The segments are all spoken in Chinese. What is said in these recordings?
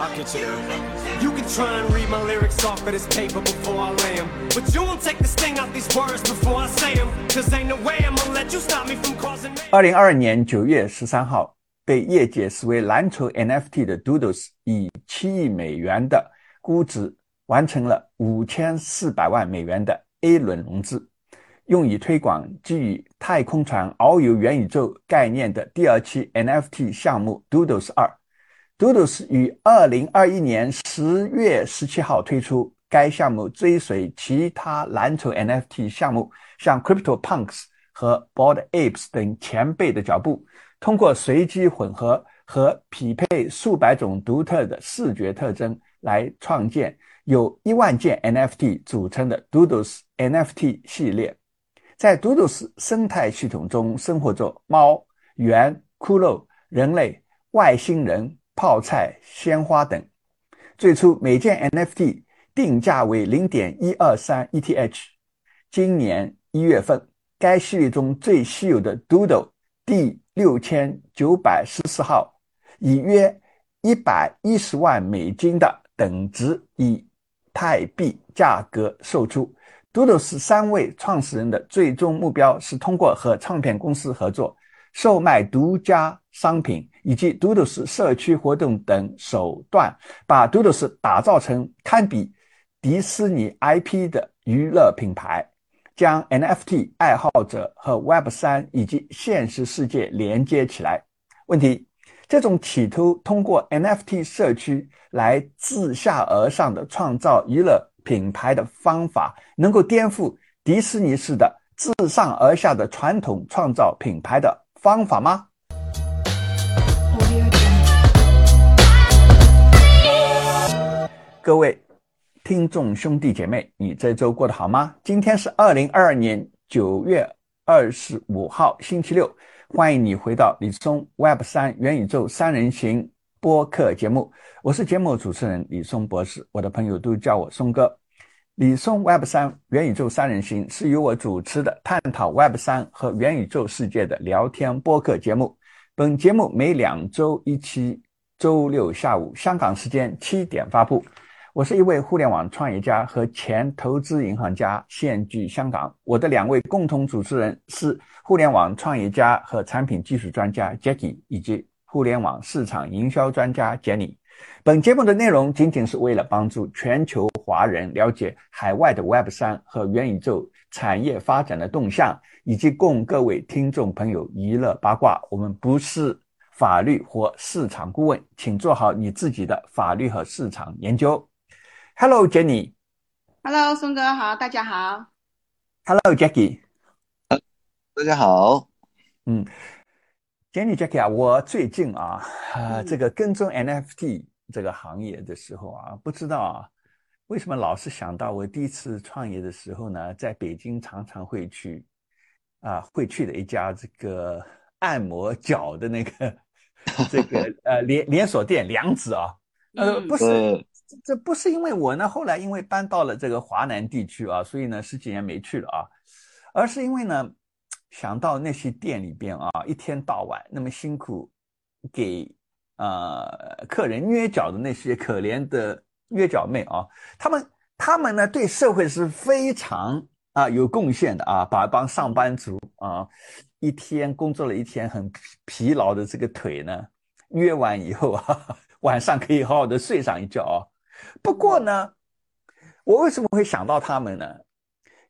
I'll get you there. You can try and read my lyrics off of this paper before I lay them. But you won't take the sting out these words before I say them. Cause ain't no way I'm gonna let you stop me from causing. 二零二二年九月十三号，被业界视为蓝筹 NFT 的 Doodles 以七亿美元的估值完成了五千四百万美元的 A 轮融资，用以推广基于太空船遨游元宇宙概念的第二期 NFT 项目 Doodles 二。Doodles 于二零二一年十月十七号推出该项目，追随其他蓝筹 NFT 项目，像 CryptoPunks 和 Bored Apes 等前辈的脚步，通过随机混合和匹配数百种独特的视觉特征，来创建由一万件 NFT 组成的 Doodles NFT 系列。在 Doodles 生态系统中生活着猫、猿、骷髅、人类、外星人。泡菜、鲜花等。最初每件 NFT 定价为零点一二三 ETH。今年一月份，该系列中最稀有的 Doodle 第六千九百十号，以约一百一十万美金的等值以泰币价格售出。Doodle 是三位创始人的最终目标是通过和唱片公司合作。售卖独家商品以及 Doodles 社区活动等手段，把 Doodles 打造成堪比迪士尼 IP 的娱乐品牌，将 NFT 爱好者和 Web 三以及现实世界连接起来。问题：这种企图通过 NFT 社区来自下而上的创造娱乐品牌的方法，能够颠覆迪士尼式的自上而下的传统创造品牌的？方法吗？各位听众兄弟姐妹，你这周过得好吗？今天是二零二二年九月二十五号，星期六。欢迎你回到李松 Web 三元宇宙三人行播客节目，我是节目主持人李松博士，我的朋友都叫我松哥。李松 Web 三元宇宙三人行是由我主持的探讨 Web 三和元宇宙世界的聊天播客节目。本节目每两周一期，周六下午香港时间七点发布。我是一位互联网创业家和前投资银行家，现居香港。我的两位共同主持人是互联网创业家和产品技术专家 Jackie，以及互联网市场营销专家简李。本节目的内容仅仅是为了帮助全球华人了解海外的 Web 三和元宇宙产业发展的动向，以及供各位听众朋友娱乐八卦。我们不是法律或市场顾问，请做好你自己的法律和市场研究。Hello，Jenny。Hello，松哥好，大家好。Hello，Jackie。大家好。嗯。Jenny Jackie 啊，我最近啊，呃，这个跟踪 NFT 这个行业的时候啊，不知道啊，为什么老是想到我第一次创业的时候呢，在北京常常会去啊，会去的一家这个按摩脚的那个 这个呃连连锁店梁子啊，呃，不是，这不是因为我呢，后来因为搬到了这个华南地区啊，所以呢十几年没去了啊，而是因为呢。想到那些店里边啊，一天到晚那么辛苦，给呃客人捏脚的那些可怜的捏脚妹啊，他们他们呢对社会是非常啊有贡献的啊，把帮上班族啊一天工作了一天很疲劳的这个腿呢捏完以后啊，晚上可以好好的睡上一觉啊。不过呢，我为什么会想到他们呢？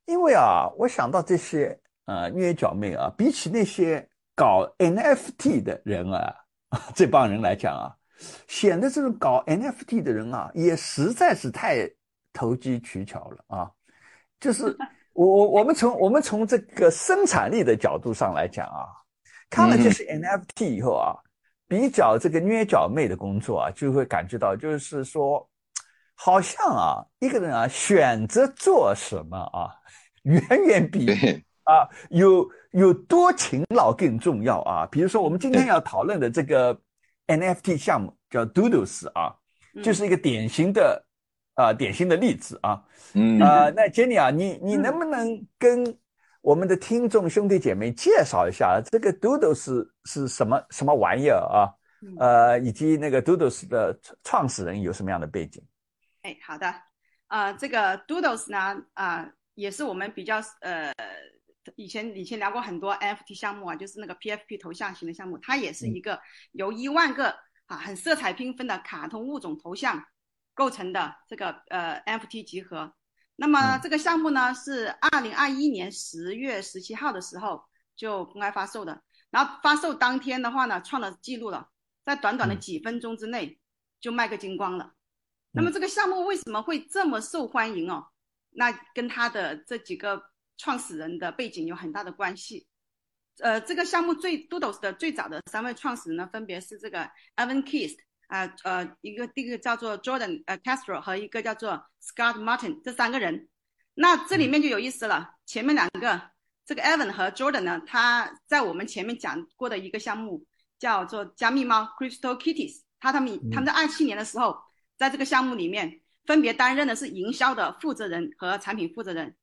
因为啊，我想到这些。啊，捏脚妹啊，比起那些搞 NFT 的人啊，这帮人来讲啊，显得这种搞 NFT 的人啊，也实在是太投机取巧了啊。就是我我我们从我们从这个生产力的角度上来讲啊，看了这些 NFT 以后啊，比较这个捏脚妹的工作啊，就会感觉到，就是说，好像啊，一个人啊，选择做什么啊，远远比。啊，有有多勤劳更重要啊！比如说，我们今天要讨论的这个 NFT 项目叫 Doodles 啊，就是一个典型的啊典型的例子啊。嗯啊，那 Jenny 啊，你你能不能跟我们的听众兄弟姐妹介绍一下这个 Doodles 是什么什么玩意儿啊？呃，以及那个 Doodles 的创始人有什么样的背景？哎，好的，呃，这个 Doodles 呢，啊，也是我们比较呃，以前以前聊过很多 NFT 项目啊，就是那个 PFP 头像型的项目，它也是一个由一万个啊很色彩缤纷的卡通物种头像构成的这个呃 NFT 集合。那么这个项目呢，是二零二一年十月十七号的时候就公开发售的，然后发售当天的话呢，创了记录了，在短短的几分钟之内就卖个精光了。那么这个项目为什么会这么受欢迎哦？那跟它的这几个创始人的背景有很大的关系。呃，这个项目最 Doodles 的最早的三位创始人呢，分别是这个 Evan Kist。啊呃，一个第一个叫做 Jordan 呃 Castro 和一个叫做 Scott Martin 这三个人，那这里面就有意思了。前面两个这个 Evan 和 Jordan 呢，他在我们前面讲过的一个项目叫做加密猫 Crystal Kitties，他他们他们在二七年的时候，在这个项目里面分别担任的是营销的负责人和产品负责人。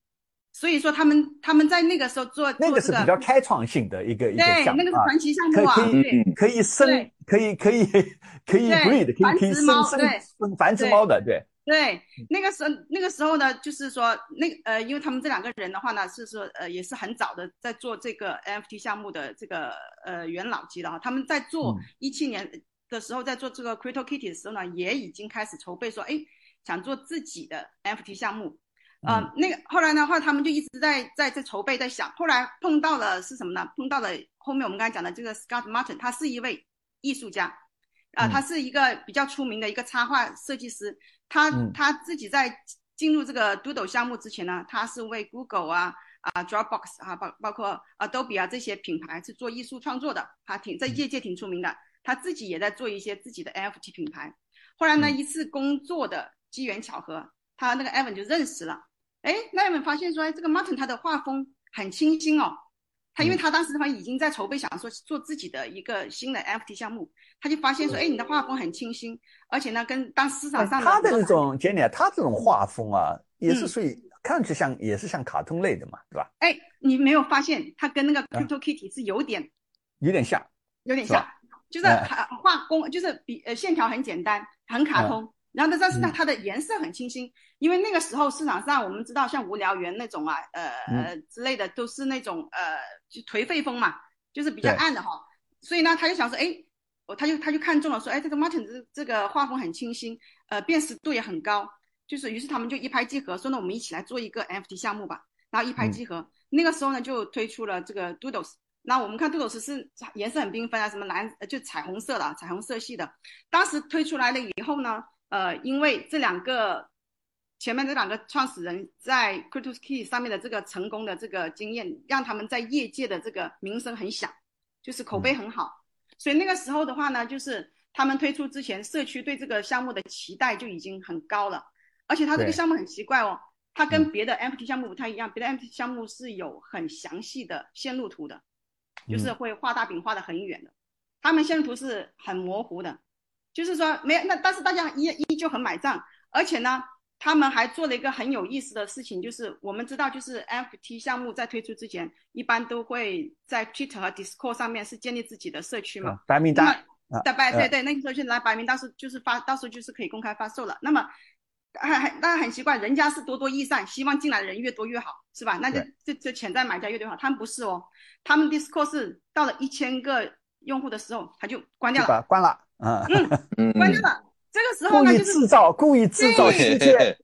所以说他们他们在那个时候做那个是比较开创性的一个一个项目，对，那个是传奇项目啊，可以可以生，可以可以 可以 breed，可以可以生生生繁殖猫的，对对。那个时候那个时候呢，就是说那呃，因为他们这两个人的话呢，是说呃也是很早的在做这个 NFT 项目的这个呃元老级的哈。他们在做一七年的时候，在做这个 Crypto Kitty 的时候呢，也已经开始筹备说，哎，想做自己的 NFT 项目。呃，那个后来的话，他们就一直在在在筹备，在想。后来碰到了是什么呢？碰到了后面我们刚才讲的这个 Scott Martin，他是一位艺术家，啊，他是一个比较出名的一个插画设计师。他他自己在进入这个 Doodle 项目之前呢，他是为 Google 啊啊 Dropbox 啊包包括 Adobe 啊这些品牌是做艺术创作的，他挺在业界挺出名的。他自己也在做一些自己的 NFT 品牌。后来呢，一次工作的机缘巧合，他那个 Evan 就认识了。哎，那有没有发现说，这个 Martin 他的画风很清新哦？他因为他当时的话已经在筹备，想说做自己的一个新的 FT 项目，他就发现说，哎，你的画风很清新，而且呢，跟当市场上他的这种 Jenny，他这种画风啊，也是属于看上去像也是像卡通类的嘛，对吧？哎，你没有发现他跟那个 Crypto Kitty 是有点有点像，有点像，就是画工就是比呃线条很简单，很卡通。然后呢，但是呢，它的颜色很清新，因为那个时候市场上我们知道，像无聊猿那种啊，呃呃之类的，都是那种呃就颓废风嘛，就是比较暗的哈。所以呢，他就想说，哎，我他就他就看中了，说，哎，这个 Martin 这这个画风很清新，呃，辨识度也很高，就是于是他们就一拍即合，说那我们一起来做一个 NFT 项目吧。然后一拍即合，那个时候呢就推出了这个 Doodles。那我们看 Doodles 是颜色很缤纷啊，什么蓝就彩虹色的，彩虹色系的。当时推出来了以后呢。呃，因为这两个前面这两个创始人在 Crypto Key 上面的这个成功的这个经验，让他们在业界的这个名声很响，就是口碑很好。所以那个时候的话呢，就是他们推出之前，社区对这个项目的期待就已经很高了。而且他这个项目很奇怪哦，它跟别的 NFT 项目不太一样，别的 NFT 项目是有很详细的线路图的，就是会画大饼画的很远的，他们线路图是很模糊的。就是说没有那，但是大家依依旧很买账，而且呢，他们还做了一个很有意思的事情，就是我们知道，就是 FT 项目在推出之前，一般都会在 Twitter 和 Discord 上面是建立自己的社区嘛，白名单，对对对对，那个时候就来白名单是就是发，到时候就是可以公开发售了。那么很很大家很奇怪，人家是多多益善，希望进来的人越多越好，是吧？那就就就潜在买家越多越好，他们不是哦，他们 Discord 是到了一千个用户的时候，他就关掉了，关了。啊，嗯，关掉了。这个时候呢，就是制造，故意制造稀缺。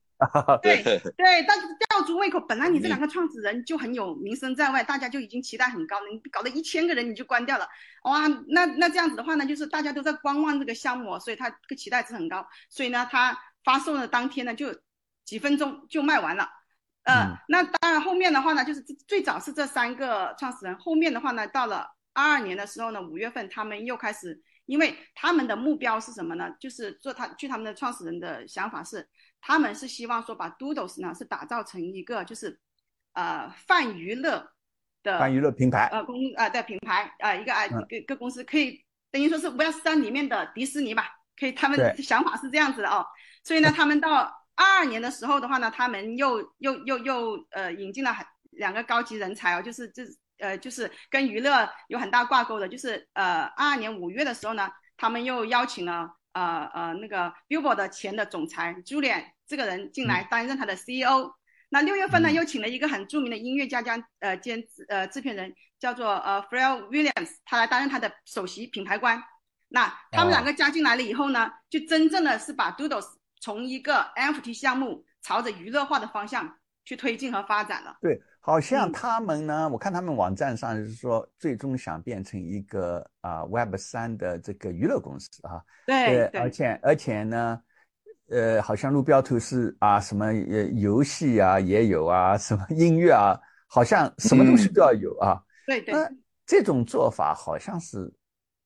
对对，但是 吊足胃口。本来你这两个创始人就很有名声在外，大家就已经期待很高了。你搞了一千个人，你就关掉了，哇，那那这样子的话呢，就是大家都在观望这个项目，所以他这个期待值很高。所以呢，他发售的当天呢，就几分钟就卖完了。嗯，那当然后面的话呢，就是最早是这三个创始人，后面的话呢，到了二二年的时候呢，五月份他们又开始。因为他们的目标是什么呢？就是做他，据他们的创始人的想法是，他们是希望说把 Doodles 呢是打造成一个就是，呃，泛娱乐的泛娱乐品牌，呃公呃的品牌，呃一个啊一个个公司可以等于说是 Web 三里面的迪士尼吧，可以他们想法是这样子的哦。所以呢，他们到二二年的时候的话呢，他们又又又又呃引进了很两个高级人才哦，就是这。呃，就是跟娱乐有很大挂钩的，就是呃，二二年五月的时候呢，他们又邀请了呃呃那个 Billboard 的前的总裁 Julian 这个人进来担任他的 CEO。那六月份呢，又请了一个很著名的音乐家兼呃兼呃制片人，叫做呃 f r e l Williams，他来担任他的首席品牌官。那他们两个加进来了以后呢，就真正的是把 Doodles 从一个 NFT 项目朝着娱乐化的方向去推进和发展了。对，好像他们呢，我看他们网站上是说，最终想变成一个啊 Web 三的这个娱乐公司啊。对，而且而且呢。呃，好像路标图是啊，什么呃游戏啊也有啊，什么音乐啊，好像什么东西都要有啊。对对。那这种做法好像是，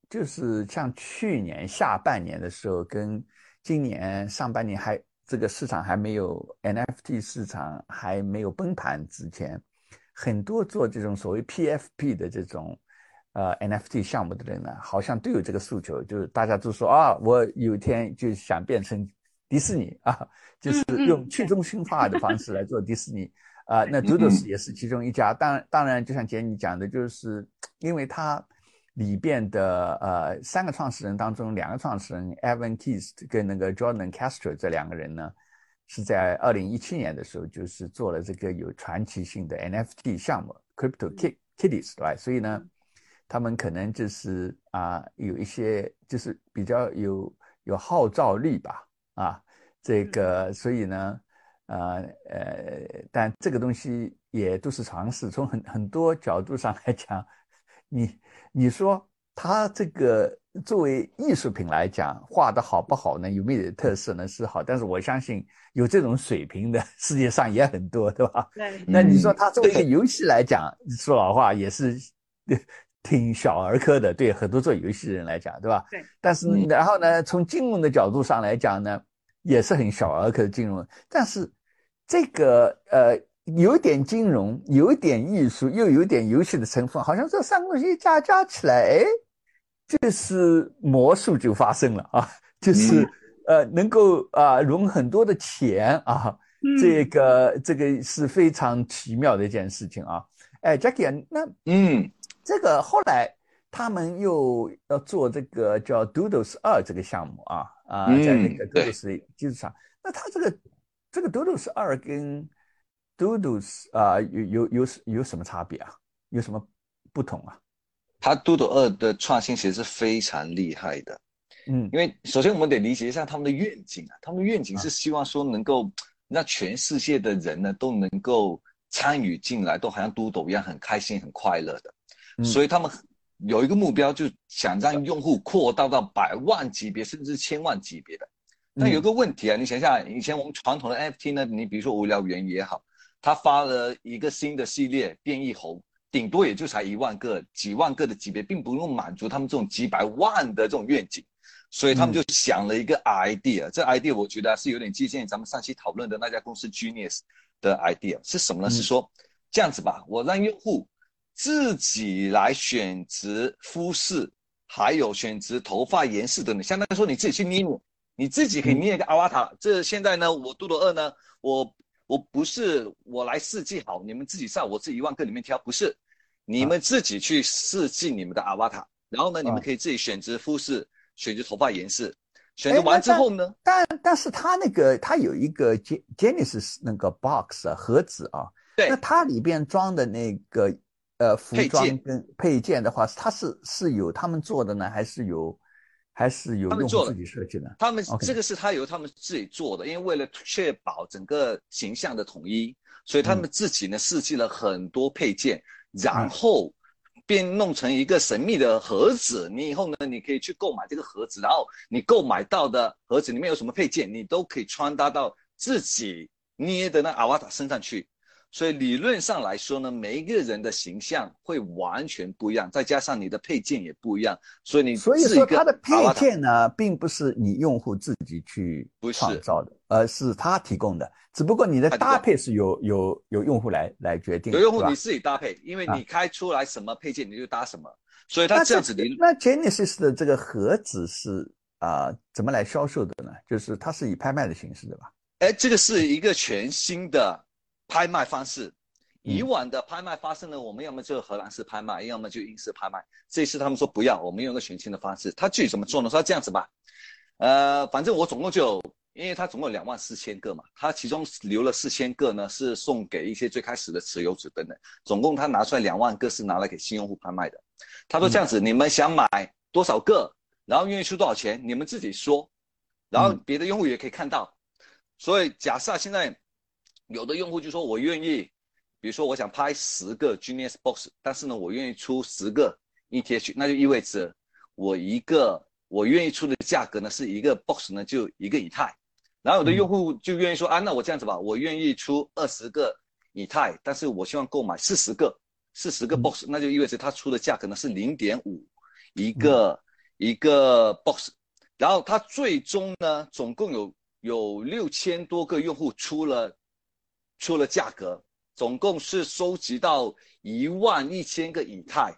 就是像去年下半年的时候，跟今年上半年还这个市场还没有 NFT 市场还没有崩盘之前，很多做这种所谓 PFP 的这种呃 NFT 项目的人呢，好像都有这个诉求，就是大家都说啊，我有一天就想变成。迪士尼啊，就是用去中心化的方式来做迪士尼 啊。那 Doodles 也是其中一家。当当然，就像杰尼讲的，就是因为它里边的呃三个创始人当中，两个创始人 Evan Keys 跟那个 Jordan Castro 这两个人呢，是在二零一七年的时候，就是做了这个有传奇性的 NFT 项目 Crypto Kitties，对吧？所以呢，他们可能就是啊有一些就是比较有有号召力吧。啊，这个，所以呢，呃呃，但这个东西也都是尝试。从很很多角度上来讲，你你说他这个作为艺术品来讲，画的好不好呢？有没有特色呢？是好，但是我相信有这种水平的世界上也很多，对吧？对。那你说他作为一个游戏来讲，说老话也是挺小儿科的，对很多做游戏的人来讲，对吧？对。但是然后呢，从金融的角度上来讲呢？也是很小儿科的金融，但是这个呃有点金融，有一点艺术，又有点游戏的成分，好像这三个东西加加起来，哎，就是魔术就发生了啊！就是呃能够啊融很多的钱啊，这个这个是非常奇妙的一件事情啊！哎，Jackie，那嗯，这个后来他们又要做这个叫 Doodles 二这个项目啊。啊，在那个 Doodles 基础上，那他这个这个 Doodles 二跟 Doodles 啊有有有有什么差别啊？有什么不同啊？它 Doodle 二的创新其实是非常厉害的，嗯，因为首先我们得理解一下他们的愿景啊，他们的愿景是希望说能够让全世界的人呢都能够参与进来，都好像 Doodle 一样很开心、很快乐的，所以他们。有一个目标，就想让用户扩大到百万级别，甚至千万级别的。那有个问题啊，你想想，以前我们传统的 NFT 呢，你比如说无聊猿也好，他发了一个新的系列变异猴，顶多也就才一万个、几万个的级别，并不用满足他们这种几百万的这种愿景。所以他们就想了一个 idea，这 idea 我觉得是有点借鉴咱们上期讨论的那家公司 Genius 的 idea，是什么呢？是说这样子吧，我让用户。自己来选择肤色，还有选择头发颜色等等，相当于说你自己去捏捏，你自己可以捏一个阿瓦塔。这现在呢，我杜多二呢，我我不是我来设计好，你们自己上我这一万个里面挑，不是，你们自己去设计你们的阿瓦塔，然后呢，你们可以自己选择肤色，选择头发颜色，选择完之后呢，但但是它那个它有一个 Genesis 那个 box 盒子啊，对，那它里边装的那个。呃，服装跟配件的话，它是是有他们做的呢，还是有，还是有用户自己设计的？他们这个是他由他们自己做的，因为为了确保整个形象的统一，所以他们自己呢设计了很多配件，然后便弄成一个神秘的盒子。你以后呢，你可以去购买这个盒子，然后你购买到的盒子里面有什么配件，你都可以穿搭到自己捏的那阿瓦塔身上去。所以理论上来说呢，每一个人的形象会完全不一样，再加上你的配件也不一样，所以你所以说它的配件呢，并不是你用户自己去创造的，而是他提供的。只不过你的搭配是由由由用户来来决定，由用户你自己搭配，因为你开出来什么配件你就搭什么，所以它这样子的。那 Genesis 的这个盒子是啊怎么来销售的呢？就是它是以拍卖的形式的吧？哎，这个是一个全新的。拍卖方式，以往的拍卖发生了，我们要么就荷兰式拍卖，要么就英式拍卖。这一次他们说不要，我们用个选亲的方式。他具体怎么做呢？说这样子吧，呃，反正我总共就，因为他总共两万四千个嘛，他其中留了四千个呢，是送给一些最开始的持有者等等。总共他拿出来两万个是拿来给新用户拍卖的。他说这样子，你们想买多少个，然后愿意出多少钱，你们自己说，然后别的用户也可以看到。所以假设现在有的用户就说我愿意。比如说，我想拍十个 Genius Box，但是呢，我愿意出十个 ETH，那就意味着我一个我愿意出的价格呢，是一个 Box 呢就一个以太。然后有的用户就愿意说啊，那我这样子吧，我愿意出二十个以太，但是我希望购买四十个，四十个 Box，那就意味着他出的价格呢是零点五一个一个 Box。然后他最终呢，总共有有六千多个用户出了出了价格。总共是收集到一万一千个以太，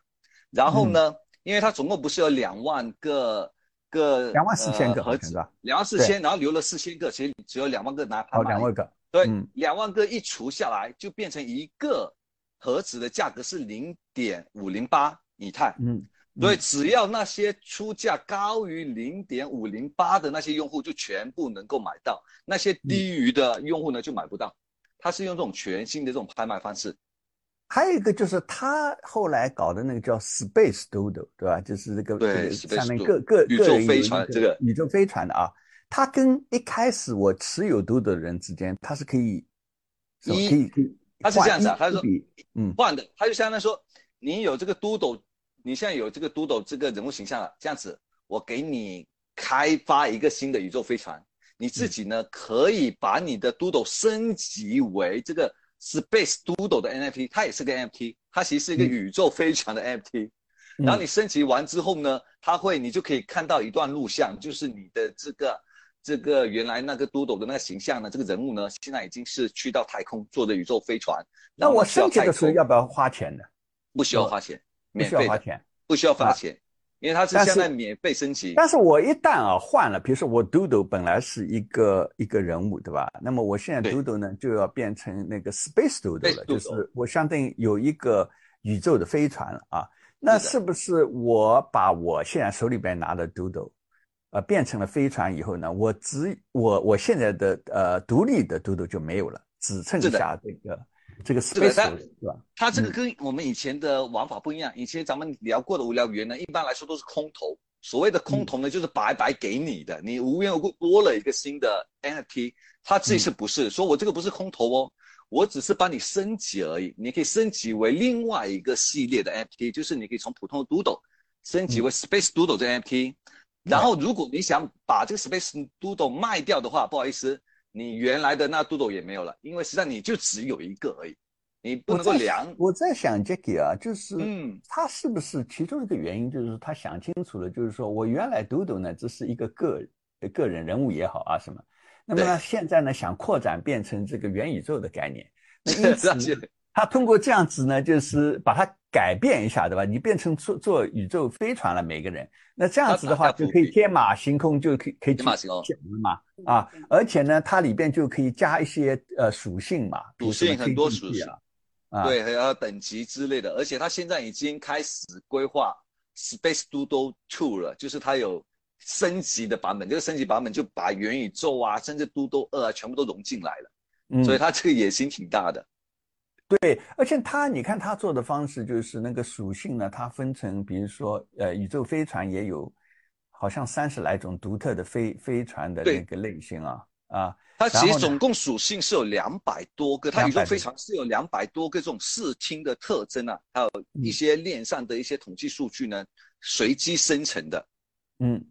然后呢，因为它总共不是有两万个个两万四千个盒子，两万四千，然后留了四千个，其实只有两万个拿拍卖。两万个，对，两万个一除下来，就变成一个盒子的价格是零点五零八以太。嗯，所以只要那些出价高于零点五零八的那些用户，就全部能够买到；那些低于的用户呢，就买不到。他是用这种全新的这种拍卖方式，还有一个就是他后来搞的那个叫 Space Doodle，对吧？就是这个对下面各各宇宙飞船这个宇宙飞船的啊，它跟一开始我持有 Doodle 的人之间，它是可以一可以可以，他是这样子啊，他说嗯换的，他就相当于说你有这个 Doodle，你现在有这个 Doodle 这个人物形象了，这样子我给你开发一个新的宇宙飞船。你自己呢，可以把你的 Doodle 升级为这个 Space Doodle 的 NFT，它也是个 NFT，它其实是一个宇宙飞船的 NFT。然后你升级完之后呢，它会，你就可以看到一段录像，就是你的这个这个原来那个 Doodle 的那个形象呢，这个人物呢，现在已经是去到太空坐着宇宙飞船。那我升级的时候要不要花钱呢？不需要花钱，免费花钱，不需要花钱。因为它是现在免费升级，但是我一旦啊换了，比如说我 Doodle 本来是一个一个人物，对吧？那么我现在 Doodle 呢就要变成那个 Space Doodle 了，就是我相当于有一个宇宙的飞船了啊。那是不是我把我现在手里边拿的 Doodle，呃，变成了飞船以后呢，我只我我现在的呃独立的 Doodle 就没有了，只剩下这个。这个是吧？它这个跟我们以前的玩法不一样。以前咱们聊过的无聊语言呢，一般来说都是空投。所谓的空投呢，就是白白给你的，你无缘无故多了一个新的 NFT。它这次不是说我这个不是空投哦，我只是帮你升级而已。你可以升级为另外一个系列的 NFT，就是你可以从普通的 Doodle 升级为 Space Doodle 这 NFT。然后如果你想把这个 Space Doodle 卖掉的话，不好意思。你原来的那 Doodle 也没有了，因为实际上你就只有一个而已，你不能够量。我在想 Jackie 啊，就是嗯，他是不是其中一个原因，就是他想清楚了，就是说我原来 Doodle 呢只是一个个个人人物也好啊什么，那么呢现在呢想扩展变成这个元宇宙的概念，那因 此他通过这样子呢，就是把它。改变一下，对吧？你变成坐坐宇宙飞船了，每个人。那这样子的话，就可以天马行空，就可以可以讲了嘛啊！而且呢，它里边就可以加一些呃属性嘛，属性很多属性啊，对，还有等级之类的。而且它现在已经开始规划 Space Doodle Two 了，就是它有升级的版本。这个升级版本就把元宇宙啊，甚至 Doodle 二啊，全部都融进来了。嗯所以它这个野心挺大的。对，而且他，你看他做的方式就是那个属性呢，它分成，比如说，呃，宇宙飞船也有，好像三十来种独特的飞飞船的那个类型啊啊。它其实总共属性是有两百多个，它宇宙飞船是有两百多个这种视听的特征啊，还有一些链上的一些统计数据呢，随机生成的。嗯，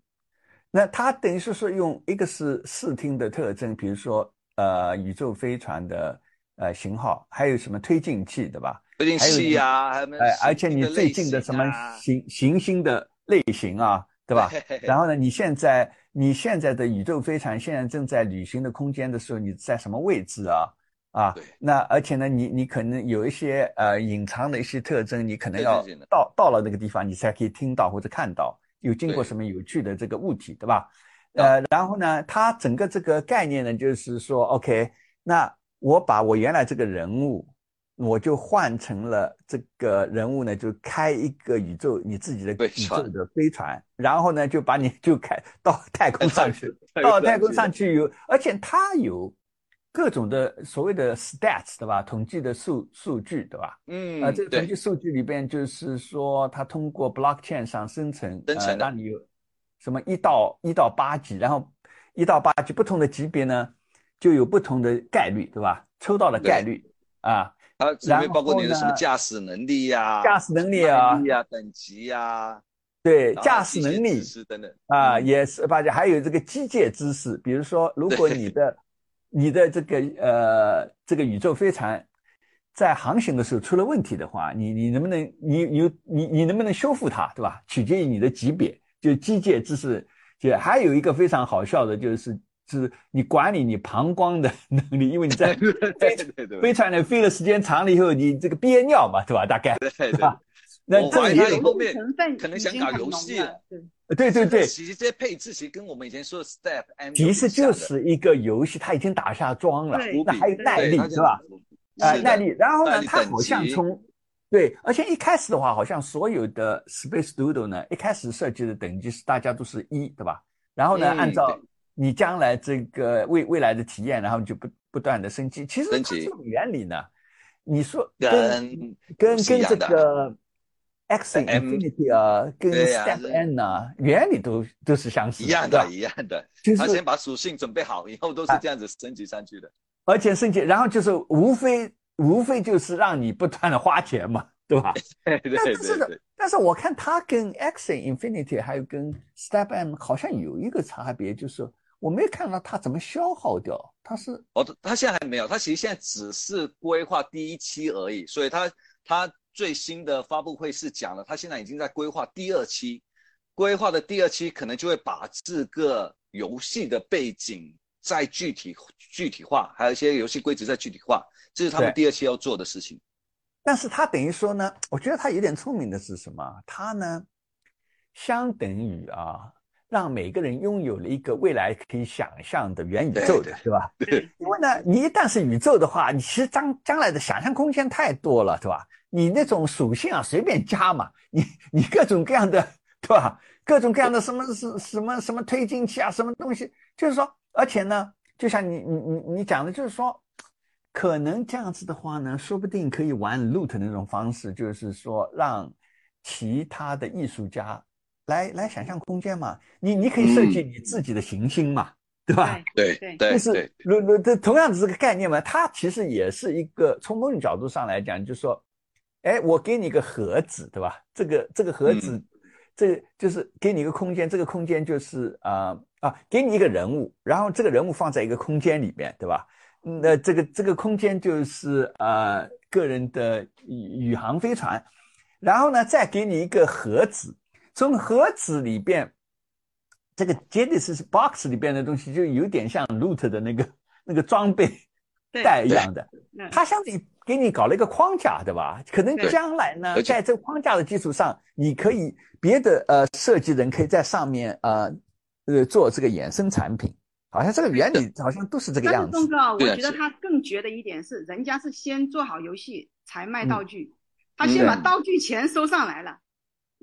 那它等于是说用一个是视听的特征，比如说，呃，宇宙飞船的。呃，型号还有什么推进器，对吧？推进器呀，还有哎，而且你最近的什么行行星的类型啊，对吧？然后呢，你现在你现在的宇宙飞船现在正在旅行的空间的时候，你在什么位置啊？啊，那而且呢，你你可能有一些呃隐藏的一些特征，你可能要到到了那个地方，你才可以听到或者看到有经过什么有趣的这个物体，对吧？呃，然后呢，它整个这个概念呢，就是说，OK，那。我把我原来这个人物，我就换成了这个人物呢，就开一个宇宙你自己的宇宙的飞船，然后呢就把你 就开到太空上去，到太空上去有，而且它有各种的所谓的 stats 对吧？统计的数数据对吧？嗯，啊，这个统计数据里边就是说，它通过 blockchain 上生成，生成，让你有什么一到一到八级，然后一到八级不同的级别呢，就有不同的概率对吧？抽到的概率啊。它里面包括你的什么驾驶能力呀、驾驶能力啊、呀、等级呀，对，驾驶能力等等啊，也是，而且还有这个机械知识，比如说，如果你的 你的这个呃这个宇宙飞船在航行的时候出了问题的话，你你能不能你你你你能不能修复它，对吧？取决于你的级别，就机械知识。就还有一个非常好笑的，就是。是你管理你膀胱的 能力，因为你在飞飞船里飞了时间长了以后，你这个憋尿嘛，对吧？大概对吧？那这里后面可能想搞游戏了，对对对。其实这些配置其实跟我们以前说的 Step，其实就是一个游戏，它已经打下桩了，那还有耐力是吧？啊，耐力。然后呢，它好像从对，而且一开始的话，好像所有的 Space Doodle 呢，一开始设计的等级是大家都是一，对吧？然后呢，按照你将来这个未未来的体验，然后就不不断的升级。其实它这种原理呢，你说跟跟跟这个 X Infinity 啊，跟 Step N 啊，原理都都是相似一样的，一样的。就是他先把属性准备好，以后都是这样子升级上去的。而且升级，然后就是无非无非就是让你不断的花钱嘛，对吧？对对对。但是但是我看它跟 X Infinity 还有跟 Step N 好像有一个差别，就是。我没看到它怎么消耗掉，它是哦，它现在还没有，它其实现在只是规划第一期而已，所以它它最新的发布会是讲了，它现在已经在规划第二期，规划的第二期可能就会把这个游戏的背景再具体具体化，还有一些游戏规则再具体化，这是他们第二期要做的事情。但是它等于说呢，我觉得它有点聪明的是什么？它呢，相等于啊。让每个人拥有了一个未来可以想象的元宇宙的，是吧？对。因为呢，你一旦是宇宙的话，你其实将将来的想象空间太多了，对吧？你那种属性啊，随便加嘛，你你各种各样的，对吧？各种各样的什么什什么什么推进器啊，什么东西，就是说，而且呢，就像你你你你讲的，就是说，可能这样子的话呢，说不定可以玩 loot 那种方式，就是说让其他的艺术家。来来想象空间嘛，你你可以设计你自己的行星嘛，对吧？对对对，就是如如这同样的这个概念嘛，它其实也是一个从某种角度上来讲，就是说，哎，我给你个盒子，对吧？这个这个盒子，这就是给你一个空间，这个空间就是啊啊，给你一个人物，然后这个人物放在一个空间里面，对吧？那这个这个空间就是啊个人的宇宇航飞船，然后呢再给你一个盒子。从盒子里边，这个 Genesis box 里边的东西就有点像 Loot 的那个那个装备袋一样的，它相当于给你搞了一个框架，对吧？可能将来呢，在这个框架的基础上，你可以别的呃设计人可以在上面呃呃做这个衍生产品，好像这个原理好像都是这个样子。但是钟哥，我觉得他更绝的一点是，人家是先做好游戏才卖道具，他先把道具钱收上来了。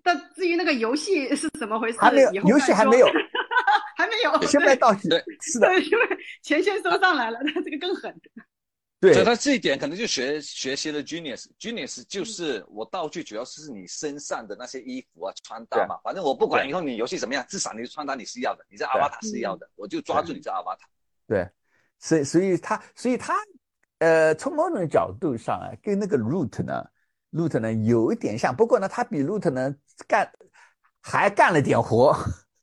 但至于那个游戏是怎么回事？还没有，游戏 还没有，还没有。先卖道具，是的，因为钱先收上来了，那这个更狠。对，所以他这一点可能就学学习了 Genius，Genius 就是我道具主要是你身上的那些衣服啊、穿搭嘛，反正我不管以后你游戏怎么样，至少你的穿搭你是要的，你这阿瓦塔是要的，我就抓住你这阿瓦塔。对，所以所以他所以他呃，从某种角度上啊，跟那个 Root 呢。Root 呢有一点像，不过呢，他比 Root 呢干还干了点活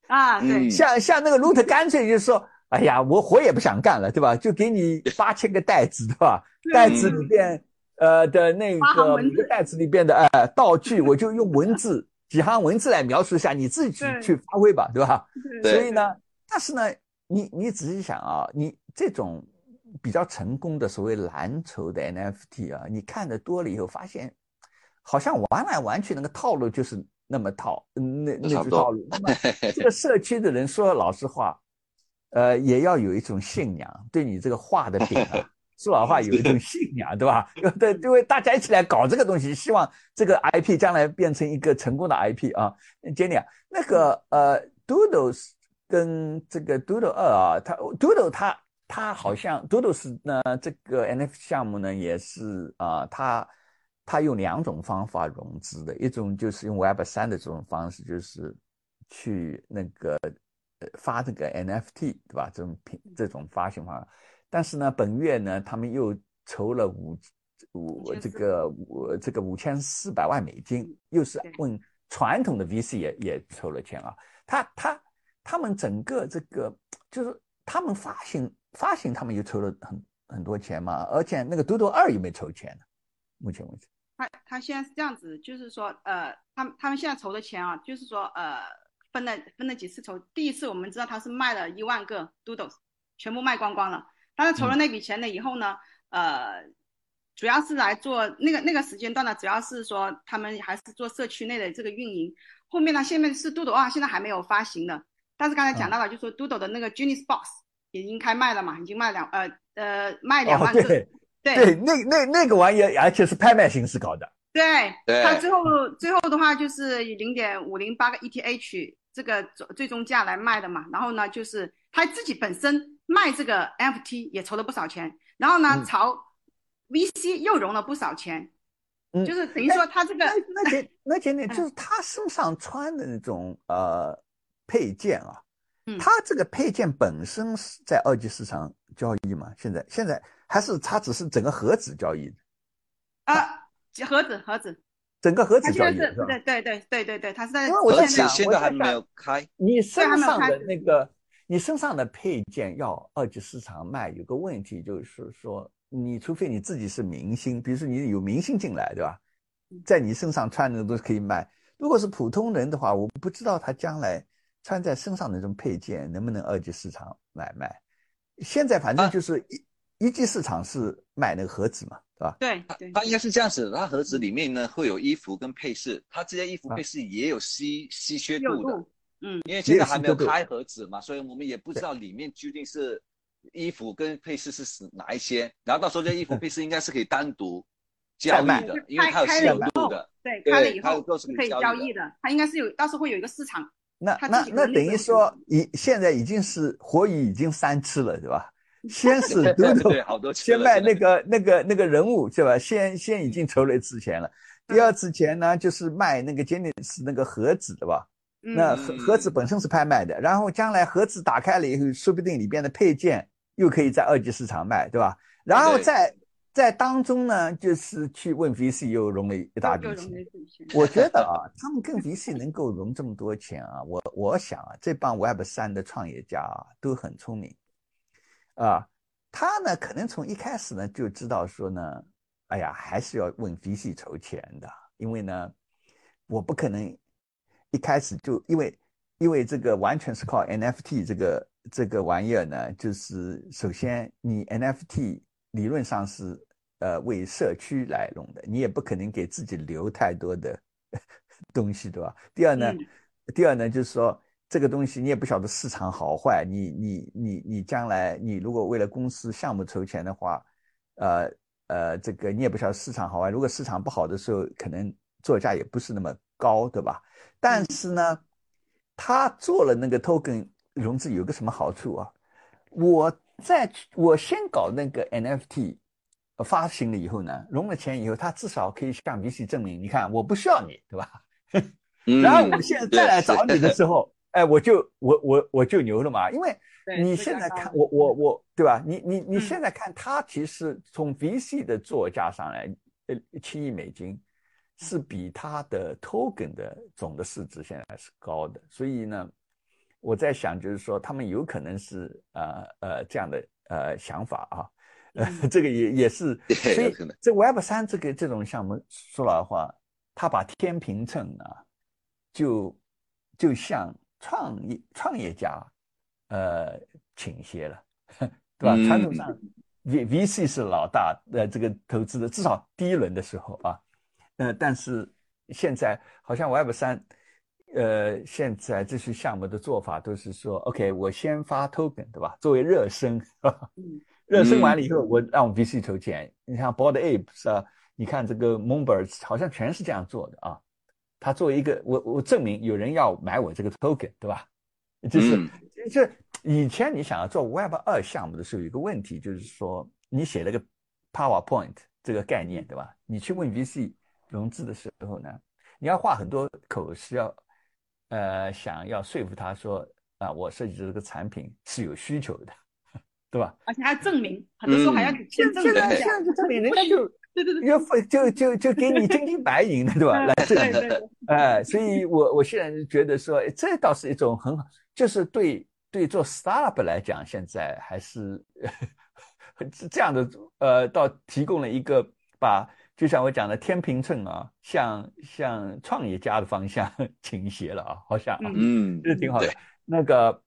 啊。对，像像那个 Root 干脆就说，哎呀，我活也不想干了，对吧？就给你八千个袋子，对吧？袋子里边呃的那个每个袋子里边的呃道具，我就用文字几行文字来描述一下，你自己去发挥吧，对吧？所以呢，但是呢，你你仔细想啊，你这种比较成功的所谓蓝筹的 NFT 啊，你看的多了以后发现。好像玩来玩去，那个套路就是那么套，那那句套路。那么 这个社区的人说老实话，呃，也要有一种信仰，对你这个画的饼啊 说老话有一种信仰，对吧？对，因为大家一起来搞这个东西，希望这个 IP 将来变成一个成功的 IP 啊。Jenny 啊，那个呃，Doodle 跟这个 Doodle 二啊，它 Doodle 它它好像 Doodle 是呢这个 NFT 项目呢也是啊，它它用两种方法融资的，一种就是用 Web 三的这种方式，就是去那个发这个 NFT，对吧？这种品这种发行方法。但是呢，本月呢，他们又筹了五五这个五这个五千四百万美金，又是问传统的 VC 也也筹了钱啊。他他他们整个这个就是他们发行发行，他们又筹了很很多钱嘛。而且那个多多二也没筹钱呢，目前为止。他他现在是这样子，就是说呃，他们他们现在筹的钱啊，就是说呃，分了分了几次筹。第一次我们知道他是卖了一万个 Doodles，全部卖光光了。但是筹了那笔钱了以后呢，呃，主要是来做那个那个时间段呢，主要是说他们还是做社区内的这个运营。后面呢，下面是 Doodle 啊，现在还没有发行的。但是刚才讲到了，就说 Doodle 的那个 Genius Box 已经开卖了嘛，已经卖两呃呃卖两万个。对对，那那那个玩意儿，而且是拍卖形式搞的。对，它最后最后的话就是以零点五零八个 ETH 这个最终价来卖的嘛。然后呢，就是他自己本身。卖这个 FT 也筹了不少钱，然后呢，朝 VC 又融了不少钱，嗯，就是等于说他这个那那 那简点就是他身上穿的那种呃配件啊，嗯，他这个配件本身是在二级市场交易嘛？现在现在还是它只是整个盒子交易的啊？盒子盒子，整个盒子交易是对对对对对对，它是在盒子现在还没有开，你身上的那个。你身上的配件要二级市场卖，有个问题就是说，你除非你自己是明星，比如说你有明星进来，对吧？在你身上穿的都是可以卖。如果是普通人的话，我不知道他将来穿在身上的这种配件能不能二级市场买卖。现在反正就是一一级市场是卖那个盒子嘛，对吧？对，它应该是这样子，它盒子里面呢会有衣服跟配饰，它这些衣服配饰也有稀稀缺度的。嗯，因为现在还没有开盒子嘛，所以我们也不知道里面究竟是衣服跟配饰是是哪一些。然后到时候这衣服配饰应该是可以单独交易的，因为它有稀有度的。对，开了以后可以交易的。它应该是有，到时候会有一个市场。那那那等于说，已现在已经是活鱼已经三次了，对吧？先是对对好多先卖那个那个那个人物，是吧？先先已经筹了一次钱了。第二次钱呢，就是卖那个简简是那个盒子的吧？那盒盒子本身是拍卖的，然后将来盒子打开了以后，说不定里边的配件又可以在二级市场卖，对吧？然后在在当中呢，就是去问 VC 又融了一大笔钱。我觉得啊，他们跟 VC 能够融这么多钱啊，我我想啊，这帮 Web 三的创业家啊都很聪明啊，他呢可能从一开始呢就知道说呢，哎呀，还是要问 VC 筹钱的，因为呢，我不可能。一开始就因为因为这个完全是靠 NFT 这个这个玩意儿呢，就是首先你 NFT 理论上是呃为社区来弄的，你也不可能给自己留太多的 东西，对吧？第二呢，第二呢就是说这个东西你也不晓得市场好坏，你你你你将来你如果为了公司项目筹钱的话，呃呃这个你也不晓得市场好坏，如果市场不好的时候，可能作价也不是那么高，对吧？但是呢，他做了那个 token 融资有个什么好处啊？我在我先搞那个 NFT 发行了以后呢，融了钱以后，他至少可以向 VC 证明，你看我不需要你，对吧？然后我现在再来找你的时候，哎，我就我我我就牛了嘛，因为你现在看我我我对吧？你你你现在看他其实从 VC 的作价上来，呃，七亿美金。是比它的 token 的总的市值现在是高的，所以呢，我在想，就是说他们有可能是呃呃这样的呃想法啊，呃这个也也是，所以这 Web 三这个这种项目，说老实话，他把天平秤啊，就就向创业创业家呃倾斜了，对吧？传统上 V VC 是老大，呃这个投资的至少第一轮的时候啊。呃，但是现在好像 Web 三呃，现在这些项目的做法都是说，OK，我先发 token，对吧？作为热身，热身完了以后，我让 VC 投钱。你像 Bored Ape 是吧？你看这个 Moonbirds 好像全是这样做的啊。他作为一个，我我证明有人要买我这个 token，对吧？就是就以前你想要做 Web 二项目的时候，有一个问题就是说，你写了个 PowerPoint 这个概念，对吧？你去问 VC 融资的时候呢，你要画很多口是要，呃，想要说服他说啊，我设计的这个产品是有需求的，对吧？而且还要证明，很多时候还要先证明。现在现在就证明人家就对 对对，要就就就给你真金白银的，对吧？来证明。哎，所以我我现在觉得说，这倒是一种很好，就是对。对做 startup 来讲，现在还是这样的，呃，倒提供了一个把，就像我讲的天平秤啊，向向创业家的方向 倾斜了啊，好像啊，嗯，这挺好的。那个，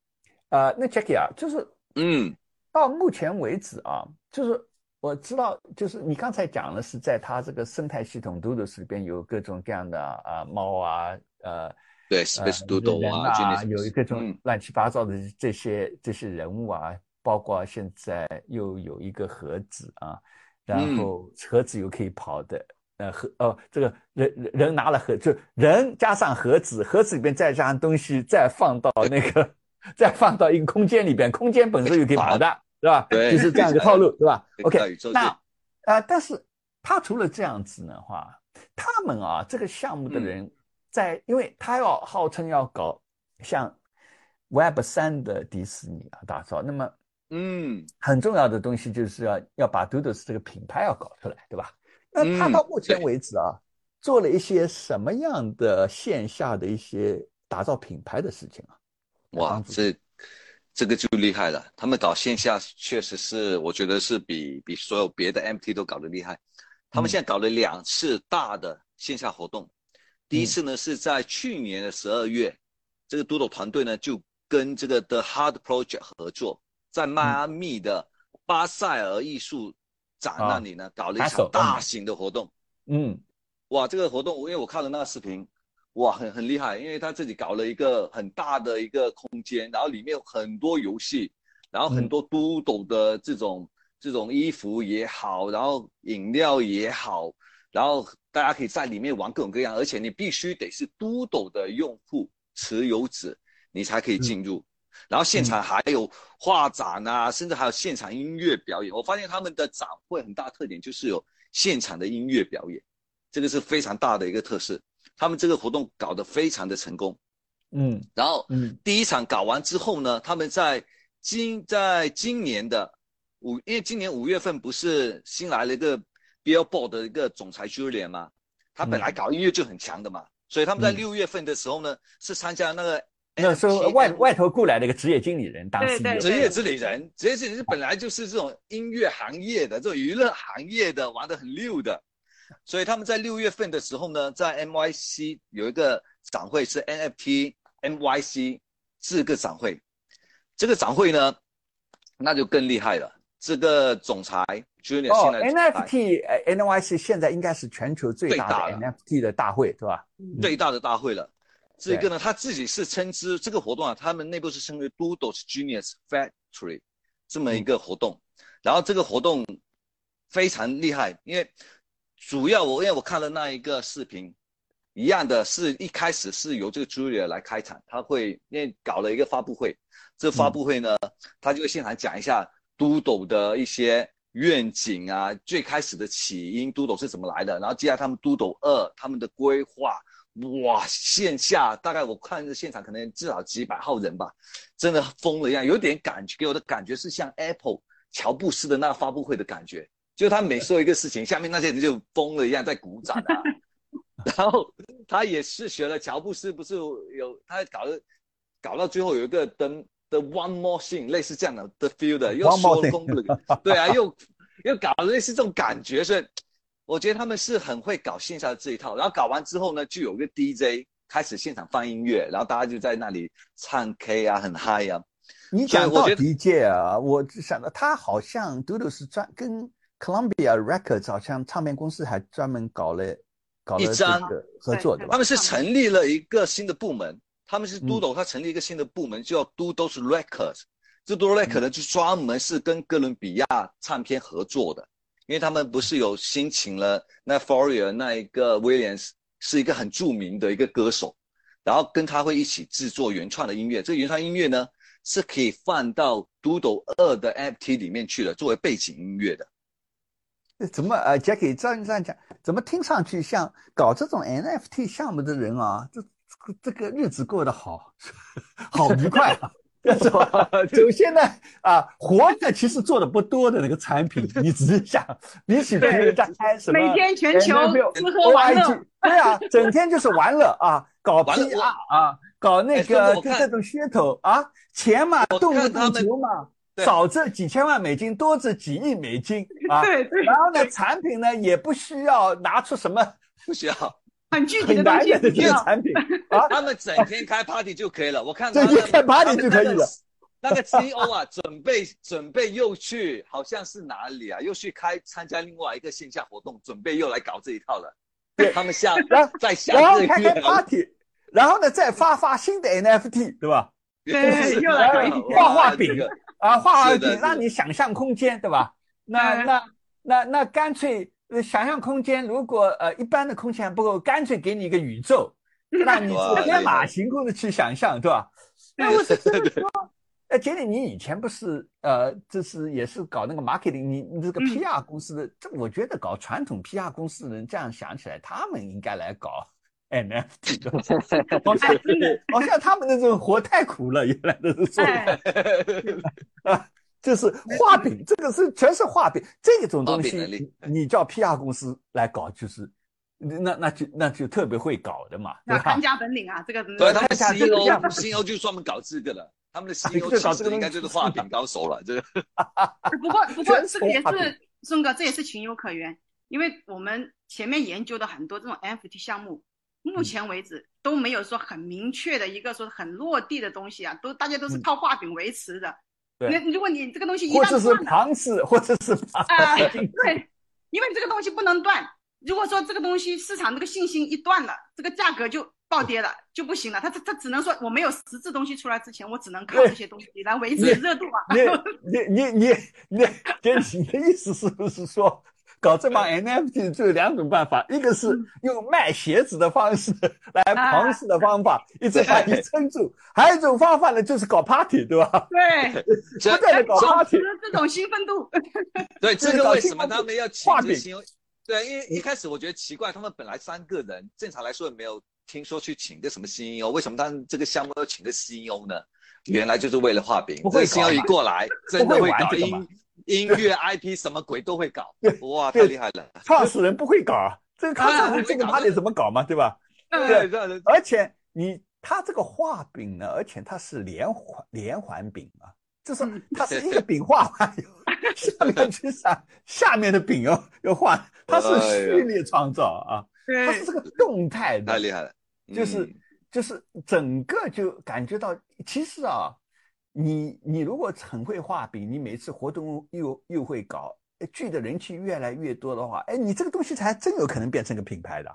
呃，那 Jackie 啊，就是，嗯，到目前为止啊，就是我知道，就是你刚才讲的是在它这个生态系统 Doodles 里边有各种各样的啊猫啊，呃。对，Space Doodle 啊，有各种乱七八糟的这些这些人物啊，包括现在又有一个盒子啊，然后盒子又可以跑的，呃，盒哦，这个人人拿了盒，就人加上盒子，盒子里边再加上东西，再放到那个，再放到一个空间里边，空间本身又可以跑的，是吧？对，就是这样一个套路，对吧？OK，那呃，但是他除了这样子的话，他们啊，这个项目的人。在，因为他要号称要搞像 Web 三的迪士尼啊打造，那么嗯，很重要的东西就是要要把 Doodles 这个品牌要搞出来，对吧？那他到目前为止啊，做了一些什么样的线下的一些打造品牌的事情啊？哇，这这个就厉害了，他们搞线下确实是，我觉得是比比所有别的 MT 都搞得厉害。他们现在搞了两次大的线下活动。第一次呢是在去年的十二月，这个 Doodle 团队呢就跟这个 The Hard Project 合作，在迈阿密的巴塞尔艺术展那里呢搞了一场大型的活动。嗯，哇，这个活动因为我看了那个视频，哇，很很厉害，因为他自己搞了一个很大的一个空间，然后里面有很多游戏，然后很多 Doodle 的这种这种衣服也好，然后饮料也好。然后大家可以在里面玩各种各样，而且你必须得是 Doodle 的用户持有者，你才可以进入。然后现场还有画展啊，甚至还有现场音乐表演。我发现他们的展会很大特点就是有现场的音乐表演，这个是非常大的一个特色。他们这个活动搞得非常的成功。嗯，然后嗯，第一场搞完之后呢，他们在今在今年的五，因为今年五月份不是新来了一个。Billboard 的一个总裁 Julian 吗，他本来搞音乐就很强的嘛，所以他们在六月份的时候呢，是参加那个那时候外外头雇来的一个职业经理人当时职业经理人，职业经理人本来就是这种音乐行业的，这种娱乐行业的玩的很溜的，所以他们在六月份的时候呢，在 MYC 有一个展会是 NFT MYC 这个展会，这个展会呢，那就更厉害了，这个总裁。哦，NFT NYC 现在应该是全球最大的 NFT 的大会，对吧？最大的大会了。这个呢，他自己是称之这个活动啊，他们内部是称为 Doodles Genius Factory 这么一个活动。然后这个活动非常厉害，因为主要我因为我看了那一个视频，一样的是一开始是由这个 Julia 来开场，他会因为搞了一个发布会，这发布会呢，他就会现场讲一下都斗的一些。愿景啊，最开始的起因都斗是怎么来的？然后接下来他们都斗二他们的规划，哇，线下大概我看这现场可能至少几百号人吧，真的疯了一样，有点感觉给我的感觉是像 Apple 乔布斯的那个发布会的感觉，就他每说一个事情，下面那些人就疯了一样在鼓掌啊。然后他也是学了乔布斯，不是有他搞的，搞到最后有一个灯。The one more thing，类似这样的 the feel 的，又说功能，对啊，又又搞类似这种感觉，所以我觉得他们是很会搞线下的这一套。然后搞完之后呢，就有个 DJ 开始现场放音乐，然后大家就在那里唱 K 啊，很嗨啊。你讲到 DJ 啊，我想到他好像 Doodle 是专跟 Columbia Records 好像唱片公司还专门搞了搞了这个合作，对吧？他们是成立了一个新的部门。他们是 Doodle，他成立一个新的部门叫 Doodle Records。这 Doodle Records 呢，就专门是跟哥伦比亚唱片合作的，因为他们不是有新请了那 Fourier 那一个 Williams，是一个很著名的一个歌手，然后跟他会一起制作原创的音乐。这个原创音乐呢，是可以放到 Doodle 二的 FT 里面去的，作为背景音乐的。怎么呃，Jackie 这样这样讲，怎么听上去像搞这种 NFT 项目的人啊？这这个日子过得好，好愉快啊！是吧？首先呢，啊，活着其实做的不多的那个产品，你只是想，比起别人家开什么每天全球吃喝玩乐，对啊，整天就是玩乐啊，搞 PR 啊，搞那个就这种噱头啊，钱嘛，动不动球嘛。少这几千万美金，多这几亿美金 啊！对对。然后呢，产品呢也不需要拿出什么，不需要很具体的东西，这些产品啊，他们整天开 party 就可以了。我看整天开 party 就可以了。那个 CEO 啊，准备准备又去，好像是哪里啊？又去开参加另外一个线下活动，准备又来搞这一套了。对，他们下在下然后开开 party，然后呢再发发新的 NFT，对吧？对，又来画画饼。啊，画画饼让你想象空间，对吧？那那那那干脆想象空间，如果呃一般的空间不够，干脆给你一个宇宙，让你天马行空的去想象，对吧？那我是说，呃，杰里，你以前不是呃，这是也是搞那个 marketing，你你这个 PR 公司的，这我觉得搞传统 PR 公司的人这样想起来，他们应该来搞 NFT，好像真的好像他们那种活太苦了，原来的做。啊，就是画饼，这个是全是画饼，这种东西你叫 PR 公司来搞，就是那那就那就特别会搞的嘛，对吧？看家本领啊，这个对，他们 CEO，CEO 就专门搞这个了，他们的 CEO 其实应该就是画饼高手了，这个。不过不过这个也是宋哥，这也是情有可原，因为我们前面研究的很多这种 NFT 项目，目前为止都没有说很明确的一个说很落地的东西啊，都大家都是靠画饼维持的。那如果你这个东西一旦是庞氏，或者是啊，对，因为这个东西不能断。如果说这个东西市场这个信心一断了，这个价格就暴跌了，就不行了。它它它只能说我没有实质东西出来之前，我只能靠这些东西来维持热度啊。你你你你你，跟你的意思是不是说？搞这帮 NFT 就有两种办法，一个是用卖鞋子的方式来庞氏的方法，一直把你撑住；还有一种方法呢，就是搞 party，对吧？对，不断的搞 party，这种兴奋度。对，这个为什么他们要请这些？对，因为一开始我觉得奇怪，他们本来三个人，正常来说也没有听说去请个什么 CEO，为什么他们这个项目要请个 CEO 呢？原来就是为了画饼。不会 CEO 一过来，真的会搞音。音乐 IP 什么鬼都会搞，哇，太厉害了！创始人不会搞，这个创始人这个他得怎么搞嘛，对吧？对，而且你他这个画饼呢，而且它是连环连环饼啊，就是它是一个饼画完，下面去上下面的饼要要画，它是序列创造啊，它是这个动态的，太厉害了，就是就是整个就感觉到，其实啊。你你如果很会画饼，你每次活动又又会搞，聚的人气越来越多的话，哎，你这个东西才真有可能变成个品牌的，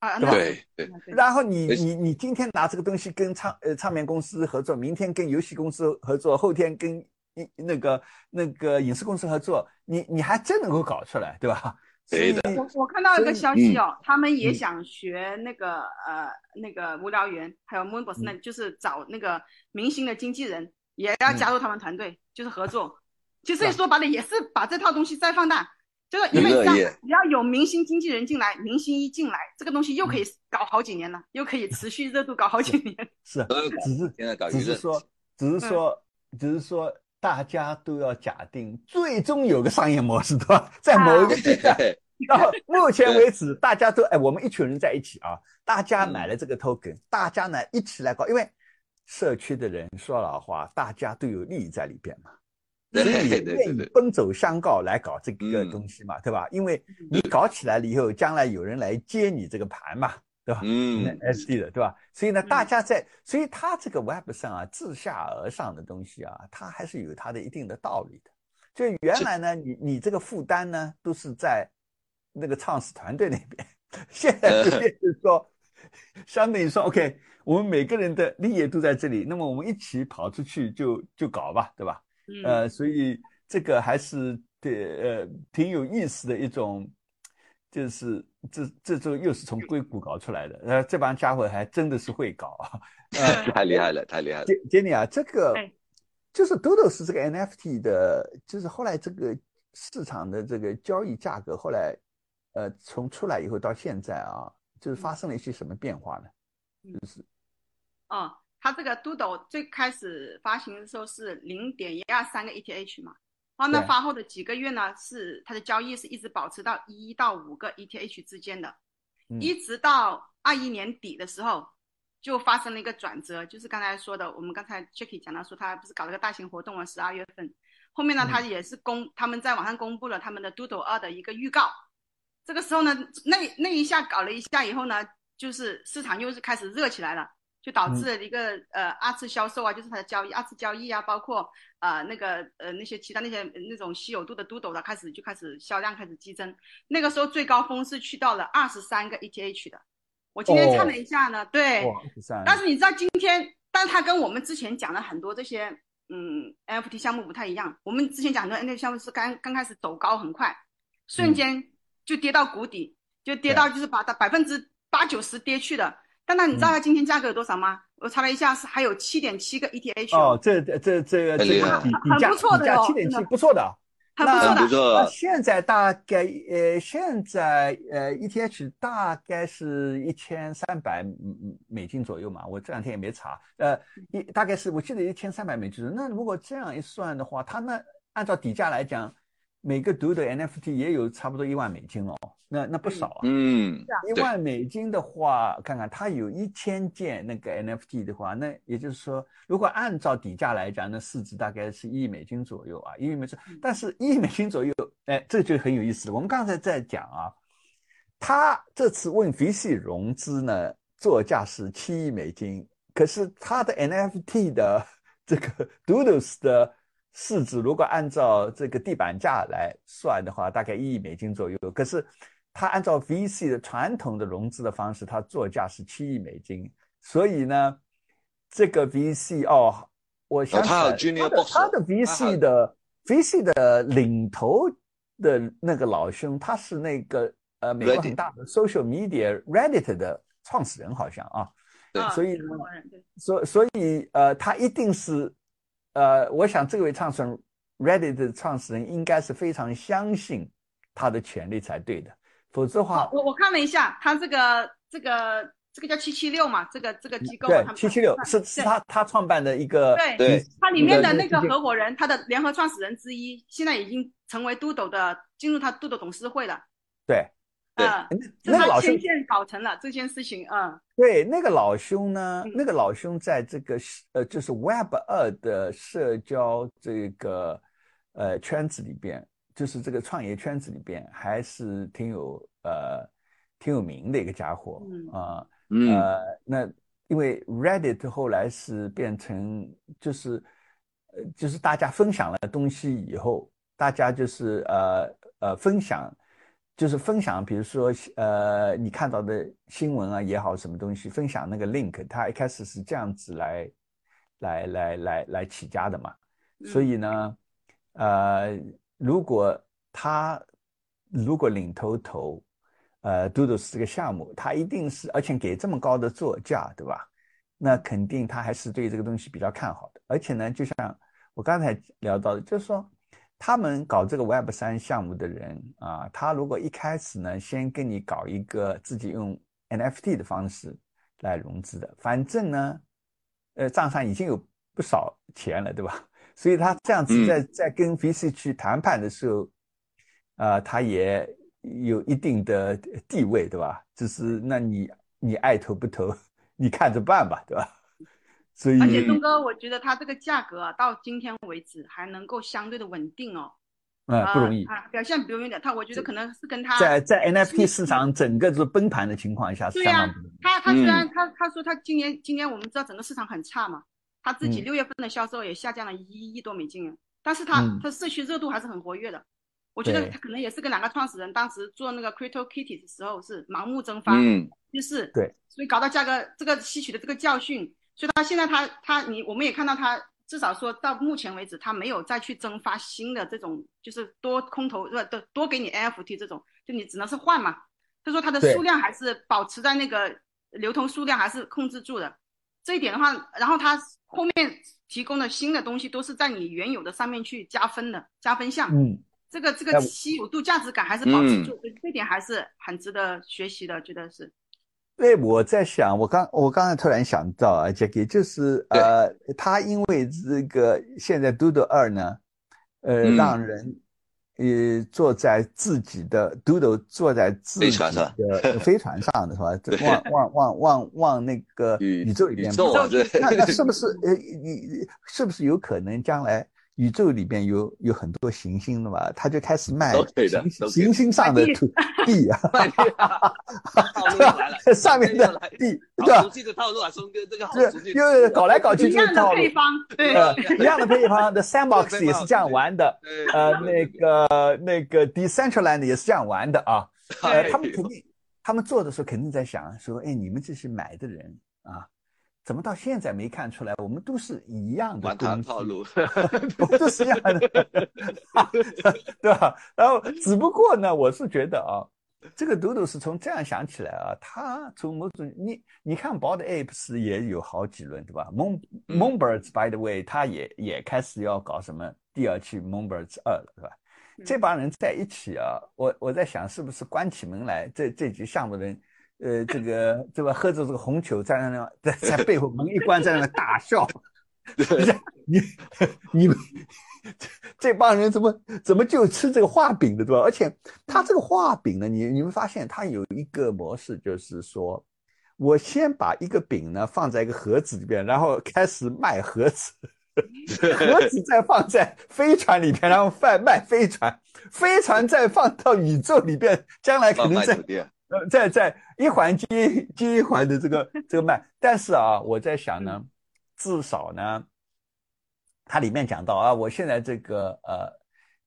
啊，对吧？对对。然后你你你今天拿这个东西跟唱呃唱片公司合作，明天跟游戏公司合作，后天跟一那个那个影视公司合作，你你还真能够搞出来，对吧？对的。我我看到一个消息哦，他们也想学那个呃那个无聊猿，还有 Moonboss，那就是找那个明星的经纪人。也要加入他们团队，就是合作。其实说白了，也是把这套东西再放大，就是因为这样，只要有明星经纪人进来，明星一进来，这个东西又可以搞好几年了，又可以持续热度搞好几年。是，只是只是说，只是说，只是说，大家都要假定，最终有个商业模式，对吧？在某一个阶段，到目前为止，大家都哎，我们一群人在一起啊，大家买了这个 token，大家呢一起来搞，因为。社区的人说老话，大家都有利益在里边嘛，所以愿意奔走相告来搞这个东西嘛，对吧？因为你搞起来了以后，将来有人来接你这个盘嘛，对吧？嗯，SD 的，对吧？所以呢，大家在，所以它这个 Web 上啊，自下而上的东西啊，它还是有它的一定的道理的。就原来呢，你你这个负担呢，都是在那个创始团队那边，现在就变成说。相当于说，OK，我们每个人的利益都在这里，那么我们一起跑出去就就搞吧，对吧？嗯呃，所以这个还是对呃挺有意思的一种，就是这这周又是从硅谷搞出来的，呃，这帮家伙还真的是会搞啊。呃，太厉害了，太厉害了。杰杰尼啊，这个哎就是 Dodo 是这个 NFT 的，就是后来这个市场的这个交易价格，后来呃从出来以后到现在啊，就是发生了一些什么变化呢？就是哦，它这个 Doodle 最开始发行的时候是零点一二三个 ETH 嘛，然后呢发后的几个月呢，是它的交易是一直保持到一到五个 ETH 之间的，嗯。一直到二一年底的时候，就发生了一个转折，就是刚才说的，我们刚才 Jacky 讲到说他不是搞了个大型活动嘛，十二月份，后面呢嗯。他也是公他们在网上公布了他们的 Doodle 二的一个预告，这个时候呢，那那一下搞了一下以后呢，就是市场又是开始热起来了。就导致了一个、呃二次销售啊，就是它的交易二次交易啊，包括呃那个呃那些其他那些那种稀有度的 Doodle 的开始就开始销量开始激增，那个时候最高峰是去到了二十三个 ETH 的。我今天看了一下呢，对，但是你知道今天，但是它跟我们之前讲的很多这些嗯 NFT 项目不太一样。我们之前讲的 NFT 项目是刚刚开始走高很快，瞬间就跌到谷底，就跌到就是把它百分之八九十跌去的。但那你知道它今天价格有多少吗？我查了一下，是还有七点七个 ETH 哦，这这这这个这个底底价很不错的底价七点七不错的。那很不错的。那，现在大概呃，现在呃，ETH 大概是一千三百美金左右嘛，我这两天也没查，呃，一大概是我记得一千三百美金。那如果这样一算的话，它那按照底价来讲，每个读的 NFT 也有差不多一万美金哦，那那不少啊。嗯，一万美金的话，看看它有一千件那个 NFT 的话，那也就是说，如果按照底价来讲，那市值大概是一亿美金左右啊，一亿美金。但是一亿美金左右，哎，这就很有意思了。我们刚才在讲啊，他这次问 VC 融资呢，作价是七亿美金，可是他的 NFT 的这个 Doodles 的市值，如果按照这个地板价来算的话，大概一亿美金左右。可是它按照 VC 的传统的融资的方式，它作价是七亿美金，所以呢，这个 VC 哦，我想起来它的它的 VC 的 VC 的领头的那个老兄，他是那个呃美国很大的 social media Reddit 的创始人，好像啊，所以呢所所以呃，他一定是呃，我想这位创始人 Reddit 的创始人应该是非常相信他的权利才对的，否则的话哦，我我看了一下，他这个这个这个叫七七六嘛，这个这个机构嘛对七七六是是他他创办的一个对对它里面的那个那个合伙人，他的联合创始人之一，现在已经成为 Doodle 的进入他 Doodle 董事会了。对对嗯，那个老兄搞成了这件事情。嗯，对那个老兄呢嗯，那个老兄在这个呃就是 Web 二的社交这个呃圈子里边，就是这个创业圈子里边，还是挺有呃挺有名的一个家伙嗯啊。嗯，呃，那因为 Reddit 后来是变成就是呃就是大家分享了东西以后，大家就是呃呃分享，就是分享，比如说呃你看到的新闻啊也好，什么东西分享那个 link，它一开始是这样子来来来来来起家的嘛，所以呢，呃如果他如果领头投。呃，Doodles 这个项目，他一定是，而且给这么高的作价，对吧？那肯定他还是对这个东西比较看好的。而且呢，就像我刚才聊到的，就是说，他们搞这个 Web 三项目的人啊，他如果一开始呢，先跟你搞一个自己用 NFT 的方式来融资的，反正呢，呃，账上已经有不少钱了，对吧？所以他这样子嗯在在跟 VC 去谈判的时候，啊，他也。有一定的地位，对吧？只是那你你爱投不投，你看着办吧，对吧？所以而且东哥，我觉得它这个价格啊，到今天为止还能够相对的稳定哦。嗯不容易，啊，表现不容易的。他我觉得可能是跟他在在 NFT 市场整个是崩盘的情况下，是对呀相当不容易。他他虽然嗯他他说他今年今年我们知道整个市场很差嘛，他自己嗯六月份的销售也下降了一亿多美金，但是他嗯他社区热度还是很活跃的。我觉得对他可能也是跟两个创始人当时做那个 Crypto Kitty 的时候是盲目蒸发，嗯，就是对，所以搞到价格这个吸取的这个教训，所以他现在他他你我们也看到他至少说到目前为止他没有再去增发新的这种就是多空投呃多多给你 NFT 这种，就你只能是换嘛。他说他的数量还是保持在那个流通数量还是控制住的，这一点的话，然后他后面提供的新的东西都是在你原有的上面去加分的加分项。嗯，这个这个稀有度、价值感还是保嗯持住，这点还是很值得学习的，觉得是。对，我在想，我刚我刚才突然想到啊，Jackie，就是对。呃，他因为这个现在 Doodle 二呢，呃，嗯。让人呃坐在自己的 Doodle 坐在自己飞船上。的飞船上的是吧？往往往往往那个宇宇宙里边跑宇宙啊，那那是不是呃，你是不是有可能将来宇宙里边有有很多行星的嘛？他就开始卖行星上的土地啊 上面的来地，对吧好熟？悉的套路啊，松哥，这个好熟悉，又搞来搞去就是套路。的配方，对，呃，一样的配方，The Sandbox 也是这样玩的，呃，那个那个 Decentraland 也是这样玩的啊。呃，哎他们肯定，他们做的时候肯定在想说，哎，你们这些买的人啊，怎么到现在没看出来？我们都是一样的玩套路，我们都是一样的，对吧？然后只不过呢，我是觉得啊，这个嘟嘟是从这样想起来啊，他从某种你你看 Bored Apes 也有好几轮对吧？Moon 嗯 Moonbirds by the way，他也也开始要搞什么第二期 Moonbirds 二了，对吧？嗯这帮人在一起啊，我我在想是不是关起门来，这这几项目的人，呃，这个对吧喝着这个红酒在那在在背后门一关在那大笑，你你们这这帮人怎么怎么就吃这个画饼的对吧？而且他这个画饼呢，你你们发现他有一个模式，就是说我先把一个饼呢放在一个盒子里边，然后开始卖盒子。盒子再放在飞船里边，然后贩卖飞船，飞船再放到宇宙里边，将来可能在呃在在一环接接一环的这个 这个卖。但是啊，我在想呢，至少呢，它里面讲到啊，我现在这个呃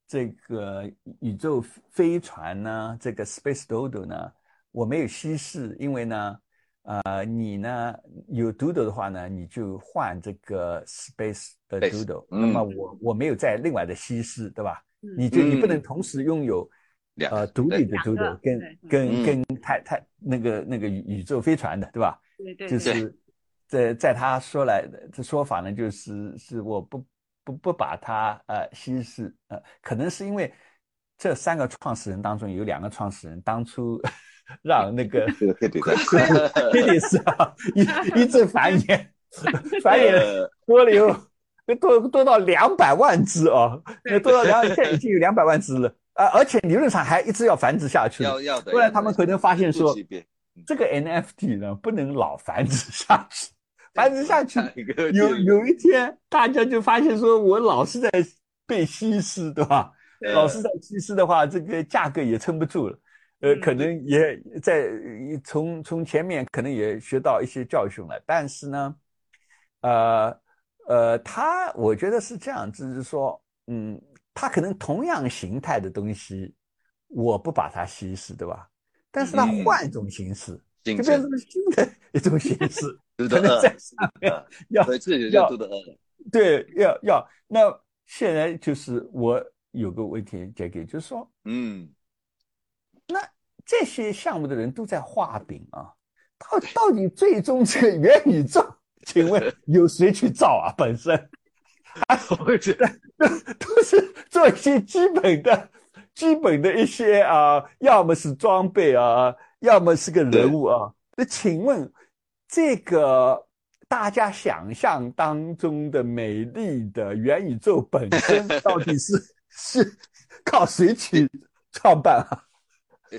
这个宇宙飞船呢，这个 Space Dodo 呢，我没有稀释，因为呢。呃，你呢有 Doodle 的话呢，你就换这个 Space 的 Doodle。嗯那么我我没有再另外的稀释，对吧？嗯你就你不能嗯同时拥有两个呃独立的两 Doodle 个跟跟嗯。跟太太那个那个宇宇宙飞船的，对吧？对对对，就是在在他说来的这说法呢，就是是我不不不把他呃稀释呃，可能是因为这三个创始人当中有两个创始人当初 让那个对对对，黑历史啊一一阵繁衍 繁衍呃多了有多多到两百万只哦，那多到两现在已经有两百万只了啊，而且理论上还一直要繁殖下去的，要要的，不然他们可能发现说这个 NFT 呢不能老繁殖下去，繁殖下去有有一天大家就发现说我老是在被稀释，对吧？对老是在稀释的话，这个价格也撑不住了。呃，嗯可能也在从从前面可能也学到一些教训了，但是呢，呃呃，他我觉得是这样，就是说，嗯，他可能同样形态的东西，我不把它稀释，对吧？但是他嗯换一种形式，竞就变成了新的一种形式，可能在，上面呃要要。对，要要。那现在就是我有个问题，杰给，就是说，嗯，那这些项目的人都在画饼啊，到到底最终这个元宇宙，请问 有谁去造啊？本身我觉得 都是做一些基本的、基本的一些啊，要么是装备啊，要么是个人物啊。那请问这个大家想象当中的美丽的元宇宙本身，到底是是靠谁去创办啊？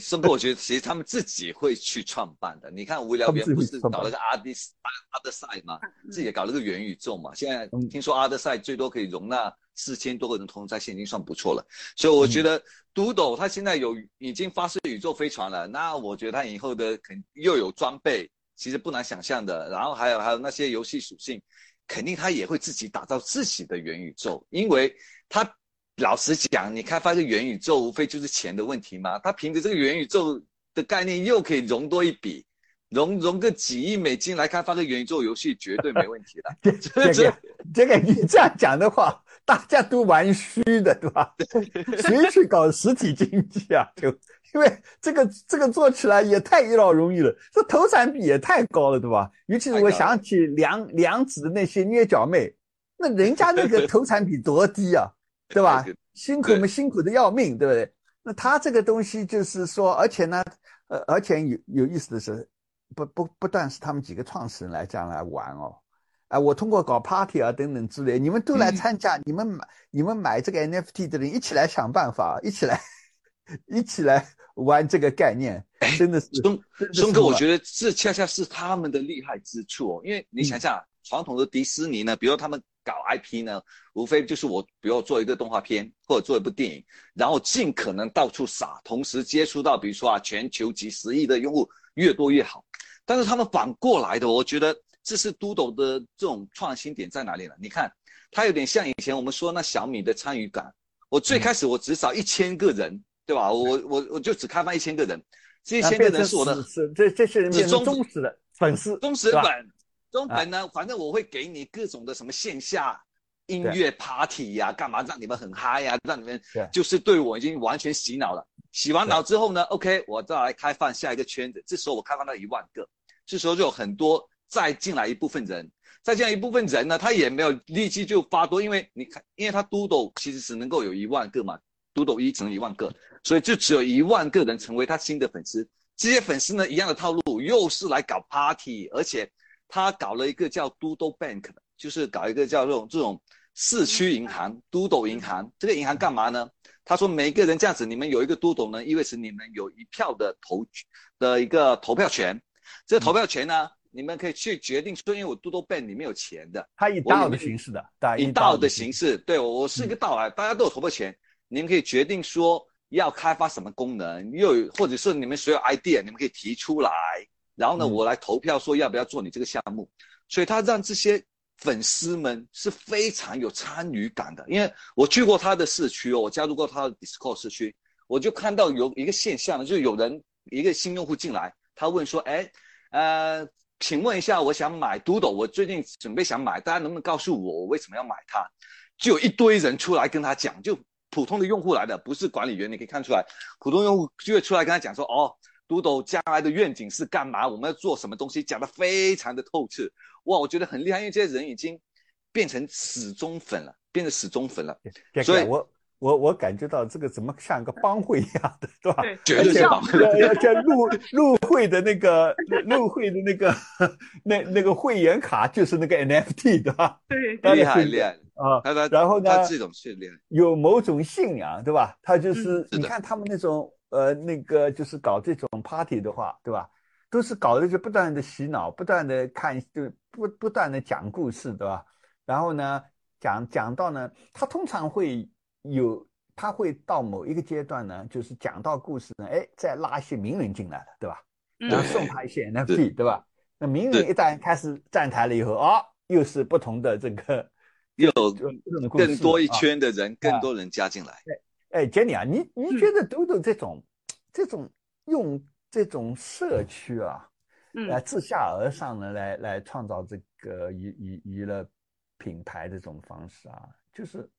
松哥，我觉得其实他们自己会去创办的。你看无聊猿不是搞了个阿迪斯阿德赛嘛，自己也搞了个元宇宙嘛。现在嗯听说阿德赛最多可以容纳四千多个人同时在线，已经算不错了。所以我觉得独斗他现在有已经发射宇宙飞船了，那我觉得他以后的肯又有装备，其实不难想象的。然后还有还有那些游戏属性，肯定他也会自己打造自己的元宇宙，因为他老实讲，你开发个元宇宙，无非就是钱的问题嘛。他凭着这个元宇宙的概念，又可以融多一笔，融融个几亿美金来开发个元宇宙游戏，绝对没问题的。这个这个你这样讲的话，大家都玩虚的，对吧？谁去搞实体经济啊？就因为这个这个做起来也太一劳永逸了，这投产比也太高了，对吧？尤其是我想起梁梁子的那些捏脚妹，那人家那个投产比多低啊！对吧？辛苦嘛，辛苦的要命，对不对？那他这个东西就是说，而且呢，呃，而且有有意思的是，不不不但是他们几个创始人来这样来玩哦，啊，我通过搞 party 啊等等之类，你们都来参加，你们买你们买这个 NFT 的人一起来想办法，一起来一起来玩这个概念，真的是。松松哥，我觉得这恰恰是他们的厉害之处哦，因为你想想，传统的迪士尼呢，比如他们。搞 IP 呢，无非就是我，比如做一个动画片或者做一部电影，然后尽可能到处撒，同时接触到，比如说啊，全球几十亿的用户，越多越好。但是他们反过来的，我觉得这是 Doodle 的这种创新点在哪里呢？你看，它有点像以前我们说那小米的参与感。我最开始我只找一千个人，对吧？我我我就只开放一千个人，这一千个人是我的，是这这些人是忠实的粉丝，忠实粉。中本呢，反正我会给你各种的什么线下音乐 party 呀，干嘛让你们很嗨呀，让你们就是对我已经完全洗脑了。洗完脑之后呢，OK，我再来开放下一个圈子。这时候我开放到一万个，这时候就有很多再进来一部分人，再进来一部分人呢，他也没有力气就发多，因为你看，因为他 Doodle 其实只能够有一万个嘛，Doodle 一乘一万个，所以就只有一万个人成为他新的粉丝。这些粉丝呢，一样的套路，又是来搞 party，而且。他搞了一个叫 Doodle Bank 的，就是搞一个叫这种这种市区银行，Doodle 银行。这个银行干嘛呢？他说每个人这样子，你们有一个 Doodle 呢，意味着你们有一票的投的一个投票权。这个投票权呢，你们可以去决定说，因为我 Doodle Bank 里面有钱的，他以道的形式的，以道的形式，对我是一个道啊，大家都有投票权，你们可以决定说要开发什么功能，又或者是你们所有 idea，你们可以提出来。然后呢，我来投票说要不要做你这个项目，所以他让这些粉丝们是非常有参与感的。因为我去过他的市区哦，我加入过他的 Discord 社区，我就看到有一个现象，就是有人一个新用户进来，他问说：“哎，呃，请问一下，我想买 Doodle，我最近准备想买，大家能不能告诉我我为什么要买它？”就有一堆人出来跟他讲，就普通的用户来的，不是管理员，你可以看出来，普通用户就会出来跟他讲说：“哦。” Doodle 将来的愿景是干嘛？我们要做什么东西？讲得非常的透彻，哇，我觉得很厉害，因为这些人已经变成死忠粉了，变成死忠粉了。所以，我我我感觉到这个怎么像个帮会一样的，对吧？绝对是帮会。要叫入入会的那个入会的那个 那那个会员卡就是那个 NFT，对吧？对，厉害厉害啊！然后呢，他这种训练有某种信仰，对吧？他就是你看他们那种。呃，那个就是搞这种 party 的话，对吧？都是搞的就不断的洗脑，不断的看，就不不断的讲故事，对吧？然后呢，讲讲到呢，他通常会有，他会到某一个阶段呢，就是讲到故事呢，哎，再拉一些名人进来了，对吧？然后送他一些 NFT，对吧？那名人一旦开始站台了以后，啊，又是不同的这个，又更多一圈的人，更多人加进来。哎，Jenny 啊，你你觉得豆豆这种，这种用这种社区啊，来自下而上的来来创造这个娱娱娱乐品牌的这种方式啊，就是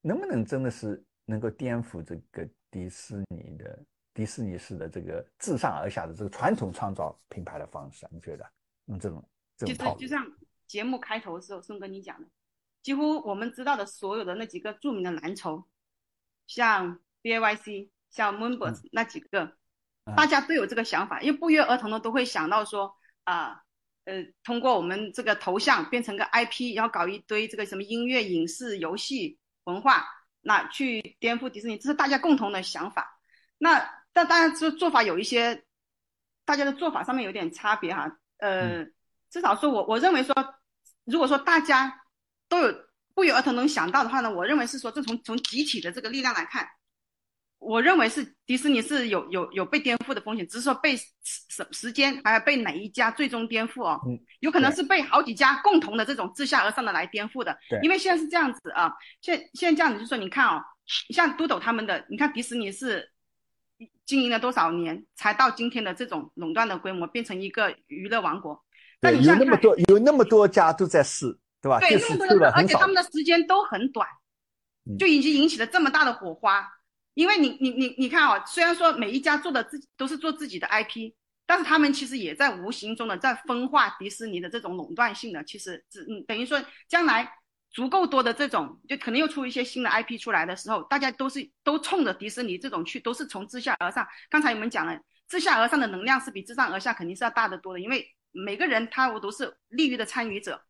能不能真的是能够颠覆这个迪士尼的迪士尼式的这个自上而下的这个传统创造品牌的方式啊？你觉得用这种这种套路？就像节目开头的时候，宋哥你讲的，几乎我们知道的所有的那几个著名的蓝筹。像 B A Y C，像 Moonbirds 那几个，大家都有这个想法，因为不约而同的都会想到说啊，呃，通过我们这个头像变成个 I P，然后搞一堆这个什么音乐、影视、游戏、文化，那去颠覆迪士尼，这是大家共同的想法。那但当然，这做法有一些，大家的做法上面有点差别哈。呃，至少说我我认为说，如果说大家都有。不约而同能想到的话呢，我认为是说，这从从集体的这个力量来看，我认为是迪士尼是有有有被颠覆的风险，只是说被时时间还有被哪一家最终颠覆哦，嗯有可能是被好几家共同的这种自下而上的来颠覆的对，因为现在是这样子啊，现现在这样子就说你看哦，像都斗他们的，你看迪士尼是经营了多少年才到今天的这种垄断的规模，变成一个娱乐王国，那，你有那么多有那么多家都在试，对吧？对，就是出那么多人，了很少而且他们的时间都很短嗯，就已经引起了这么大的火花。因为你你你你看啊、虽然说每一家做的自己都是做自己的 IP，但是他们其实也在无形中的在分化迪士尼的这种垄断性的，其实只嗯等于说将来足够多的这种，就可能又出一些新的 IP 出来的时候，大家都是都冲着迪士尼这种去，都是从自下而上。刚才你们讲了，自下而上的能量是比自上而下肯定是要大得多的，因为每个人他我都是利益的参与者。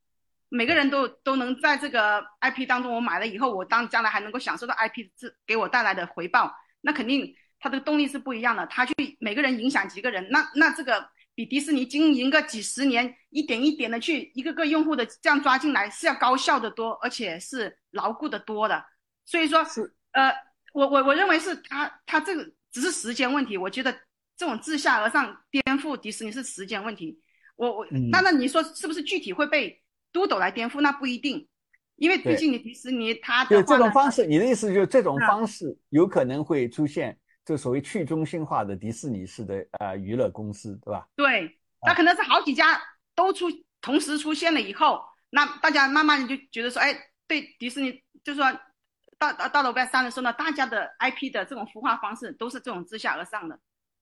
每个人都都能在这个 IP 当中，我买了以后，我当将来还能够享受到 IP 这给我带来的回报，那肯定它的动力是不一样的。他去每个人影响几个人，那那这个比迪士尼经营个几十年，一点一点的去一个个用户的这样抓进来，是要高效的多，而且是牢固的多的。所以说，是呃，我我我认为是他他这个只是时间问题。我觉得这种自下而上颠覆迪士尼是时间问题。我我嗯，当然你说是不是具体会被都斗来颠覆？那不一定，因为毕对竟你迪士尼它就这种方式，你的意思就是这种啊方式有可能会出现，就所谓去中心化的迪士尼式的呃娱乐公司，对吧？对，啊它可能是好几家都出同时出现了以后，那大家慢慢地就觉得说，哎，对迪士尼，就是说到到到了 Web 三的时候呢，大家的 IP 的这种孵化方式都是这种自下而上的，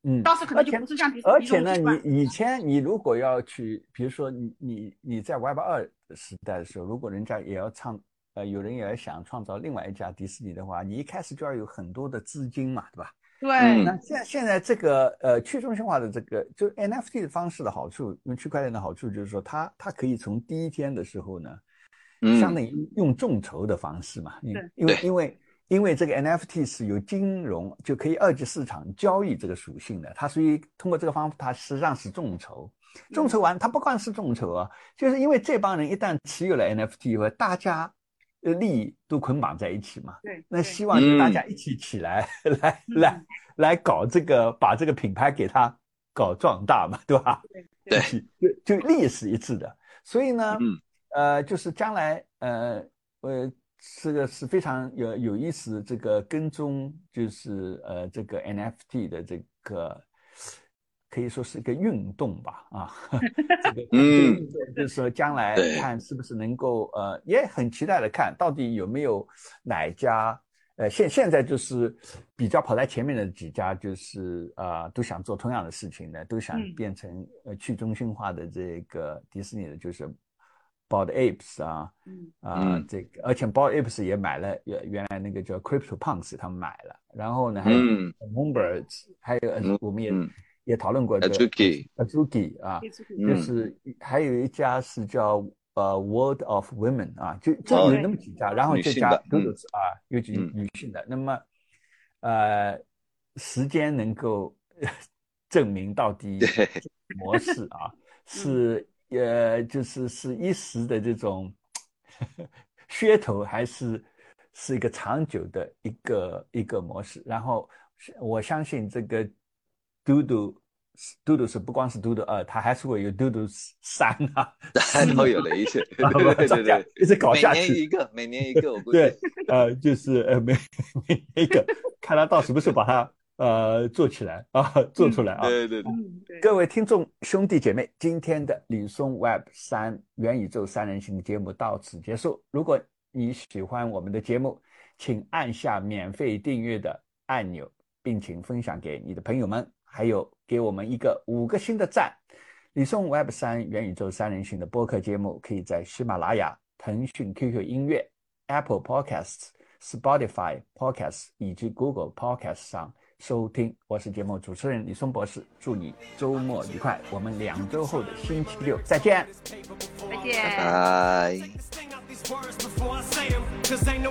嗯，当时可能就而且不是像迪士尼而且呢，你以前你如果要去，比如说你你你在 Web 二时代的时候，如果人家也要创，呃，有人也要想创造另外一家迪士尼的话，你一开始就要有很多的资金嘛，对吧？对，嗯。那现现在这个呃去中心化的这个就 NFT 的方式的好处，用区块链的好处就是说它它可以从第一天的时候呢，嗯。相当于用众筹的方式嘛，因为因为因为这个 NFT 是有金融就可以二级市场交易这个属性的，它属于通过这个方法，它实际上是众筹。众筹完，它不光是众筹啊，就是因为这帮人一旦持有了 NFT 以后，大家呃利益都捆绑在一起嘛，对，那希望就大嗯家一起起来，来嗯。来来搞这个，把这个品牌给它搞壮大嘛，对吧？对就就利益是一致的，所以呢，嗯。呃，就是将来呃呃，这个是非常有有意思，这个跟踪就是呃这个 NFT 的这个。可以说是一个运动吧，啊，这个 嗯就是说将来看是不是能够呃，也很期待的看到底有没有哪一家，呃，现现在就是比较跑在前面的几家，就是呃都想做同样的事情的，都想嗯变成呃去中心化的这个迪士尼的，就是 Bored Apes 啊嗯。啊、嗯。这个，而且 Bored Apes 也买了原原来那个叫 Crypto Punks 他们买了，然后呢还有嗯。Moonbirds，还有我们也嗯。也讨论过这个 Azuki Azuki 啊，就嗯。是还有一家是叫呃 World of Women 啊，就就哦有那么几家，然后这家女性的都是啊，有几嗯。女性的。那么呃，时间能够 证明到底模式啊？是呃就是是一时的这种 噱头，还是是一个长久的一个一个模式。然后是我相信这个嘟嘟嘟嘟是不光是嘟嘟二，它还是会有嘟嘟三啊，都有了一些，对啊不对对对，一直搞下每年去。一个，每年一个，我估计对，呃，就是呃，每每一个看他到什么时候把它呃做起来啊，做出来啊。对对对，各位听众兄弟姐妹，今天的李松 Web 三元宇宙三人行的节目到此结束。如果你喜欢我们的节目，请按下免费订阅的按钮，并请分享给你的朋友们，还有给我们一个五个星的赞。李松 Web 三元宇宙三人行的播客节目可以在喜马拉雅、腾讯 QQ 音乐、Apple Podcasts、Spotify Podcasts 以及 Google Podcasts 上收听。我是节目主持人李松博士，祝你周末愉快。我们两周后的星期六再见。再见。拜。Sing